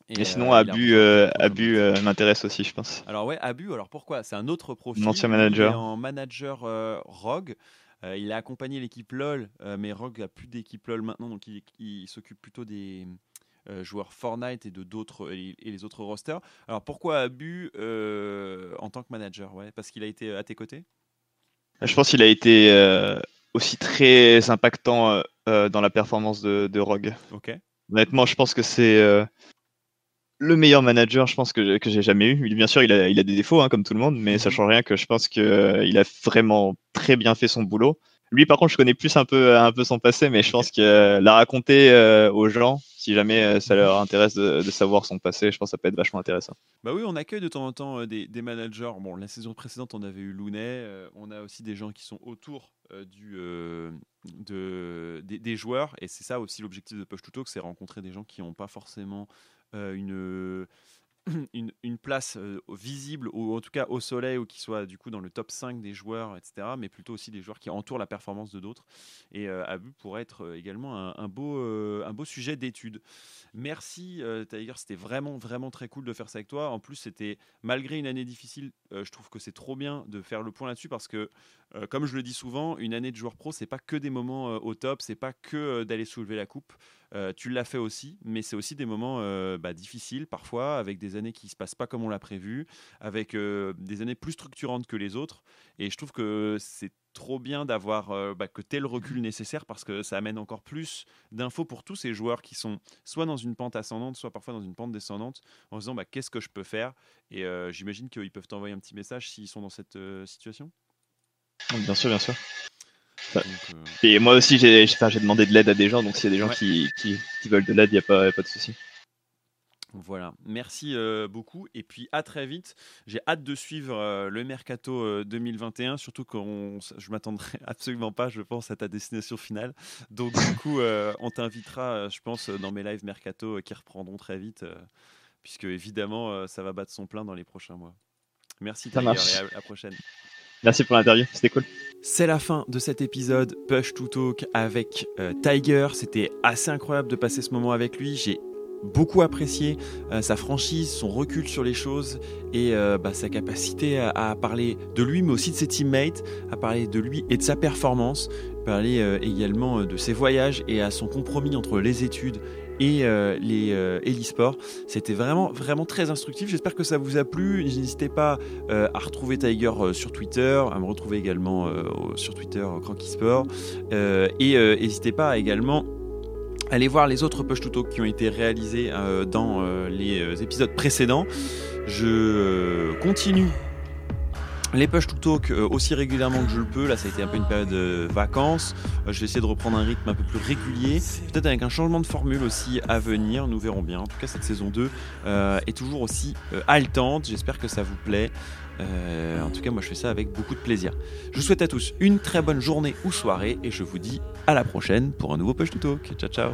Et, euh, sinon, Abu, euh, euh, m'intéresse aussi, je pense. Alors ouais, Abu, alors pourquoi? C'est un autre profil. Un ancien manager. Il est en manager euh, Rogue. Euh, il a accompagné l'équipe LoL, euh, mais Rogue a plus d'équipe LoL maintenant, donc il, il s'occupe plutôt des euh, joueurs Fortnite et de d'autres et, et les autres rosters. Alors pourquoi Abu en tant que manager Ouais, parce qu'il a été à tes côtés? Je pense qu'il a été aussi très impactant dans la performance de, de Rogue. Ok. Honnêtement, je pense que c'est le meilleur manager, je pense que, que j'ai jamais eu. Il- Bien sûr, il a, il a des défauts, hein, comme tout le monde, mais ça Mhm. change rien que je pense que euh, il a vraiment très bien fait son boulot. Lui, par contre, je connais plus un peu, un peu son passé, mais je pense que euh, la raconter euh, aux gens, si jamais euh, ça leur intéresse de, de savoir son passé, je pense que ça peut être vachement intéressant. Bah oui, on accueille de temps en temps euh, des, des managers. Bon, la saison précédente, on avait eu Lounet. euh, on a aussi des gens qui sont autour euh, du, euh, de, des, des joueurs. Et c'est ça aussi l'objectif de Push to Talk, c'est rencontrer des gens qui n'ont pas forcément euh, une, une, une place euh, visible, ou en tout cas au soleil, ou qui soit du coup dans le top 5 des joueurs, etc. Mais plutôt aussi des joueurs qui entourent la performance de d'autres. Et euh, Abu pourrait être euh, également un, beau, euh, un beau sujet d'étude. Merci euh, Tiger, c'était vraiment vraiment très cool de faire ça avec toi. En plus, c'était malgré une année difficile, euh, je trouve que c'est trop bien de faire le point là-dessus parce que, euh, comme je le dis souvent, une année de joueur pro, c'est pas que des moments euh, au top, c'est pas que euh, d'aller soulever la coupe. Euh, tu l'as fait aussi, mais c'est aussi des moments euh, bah, difficiles parfois, avec des années qui se passent pas comme on l'a prévu, avec euh, des années plus structurantes que les autres. Et je trouve que c'est trop bien d'avoir euh, bah, que tel recul nécessaire parce que ça amène encore plus d'infos pour tous ces joueurs qui sont soit dans une pente ascendante, soit parfois dans une pente descendante, en se disant bah, qu'est-ce que je peux faire? Et euh, j'imagine qu'ils peuvent t'envoyer un petit message s'ils sont dans cette euh, situation. Bien sûr, bien sûr. Donc, euh, Et moi aussi, j'ai demandé de l'aide à des gens, donc s'il y a des gens Ouais. qui, qui, qui veulent de l'aide, il n'y a pas, y a pas de souci. Voilà, merci euh, beaucoup et puis à très vite. J'ai hâte de suivre euh, le mercato euh, 2021, surtout que je m'attendrai absolument pas, je pense, à ta destination finale. Donc du coup, on t'invitera, je pense, dans mes lives mercato qui reprendront très vite, puisque évidemment, ça va battre son plein dans les prochains mois. Merci marche. et à la prochaine. Merci pour l'interview, c'était cool. C'est la fin de cet épisode Push to Talk avec euh, Tiger. C'était assez incroyable de passer ce moment avec lui. J'ai beaucoup apprécié euh, sa franchise, son recul sur les choses et euh, bah, sa capacité à, parler de lui, mais aussi de ses teammates, à parler de lui et de sa performance, parler également de ses voyages et à son compromis entre les études et euh, les euh, l'e-sport. C'était vraiment vraiment très instructif. J'espère que ça vous a plu. N'hésitez pas euh, à retrouver Tiger sur Twitter, à me retrouver également sur Twitter Cranky Sport et n'hésitez pas à également aller voir les autres push to talk qui ont été réalisés dans les épisodes précédents. Je continue les push to talk euh, aussi régulièrement que je le peux. Là, ça a été un peu une période de vacances. Euh, je vais essayer de reprendre un rythme un peu plus régulier, peut-être avec un changement de formule aussi à venir. Nous verrons bien. En tout cas, cette saison 2 euh, est toujours aussi euh, haletante. J'espère que ça vous plaît. Euh, en tout cas, moi, je fais ça avec beaucoup de plaisir. Je vous souhaite à tous une très bonne journée ou soirée et je vous dis à la prochaine pour un nouveau push to talk. Ciao, ciao.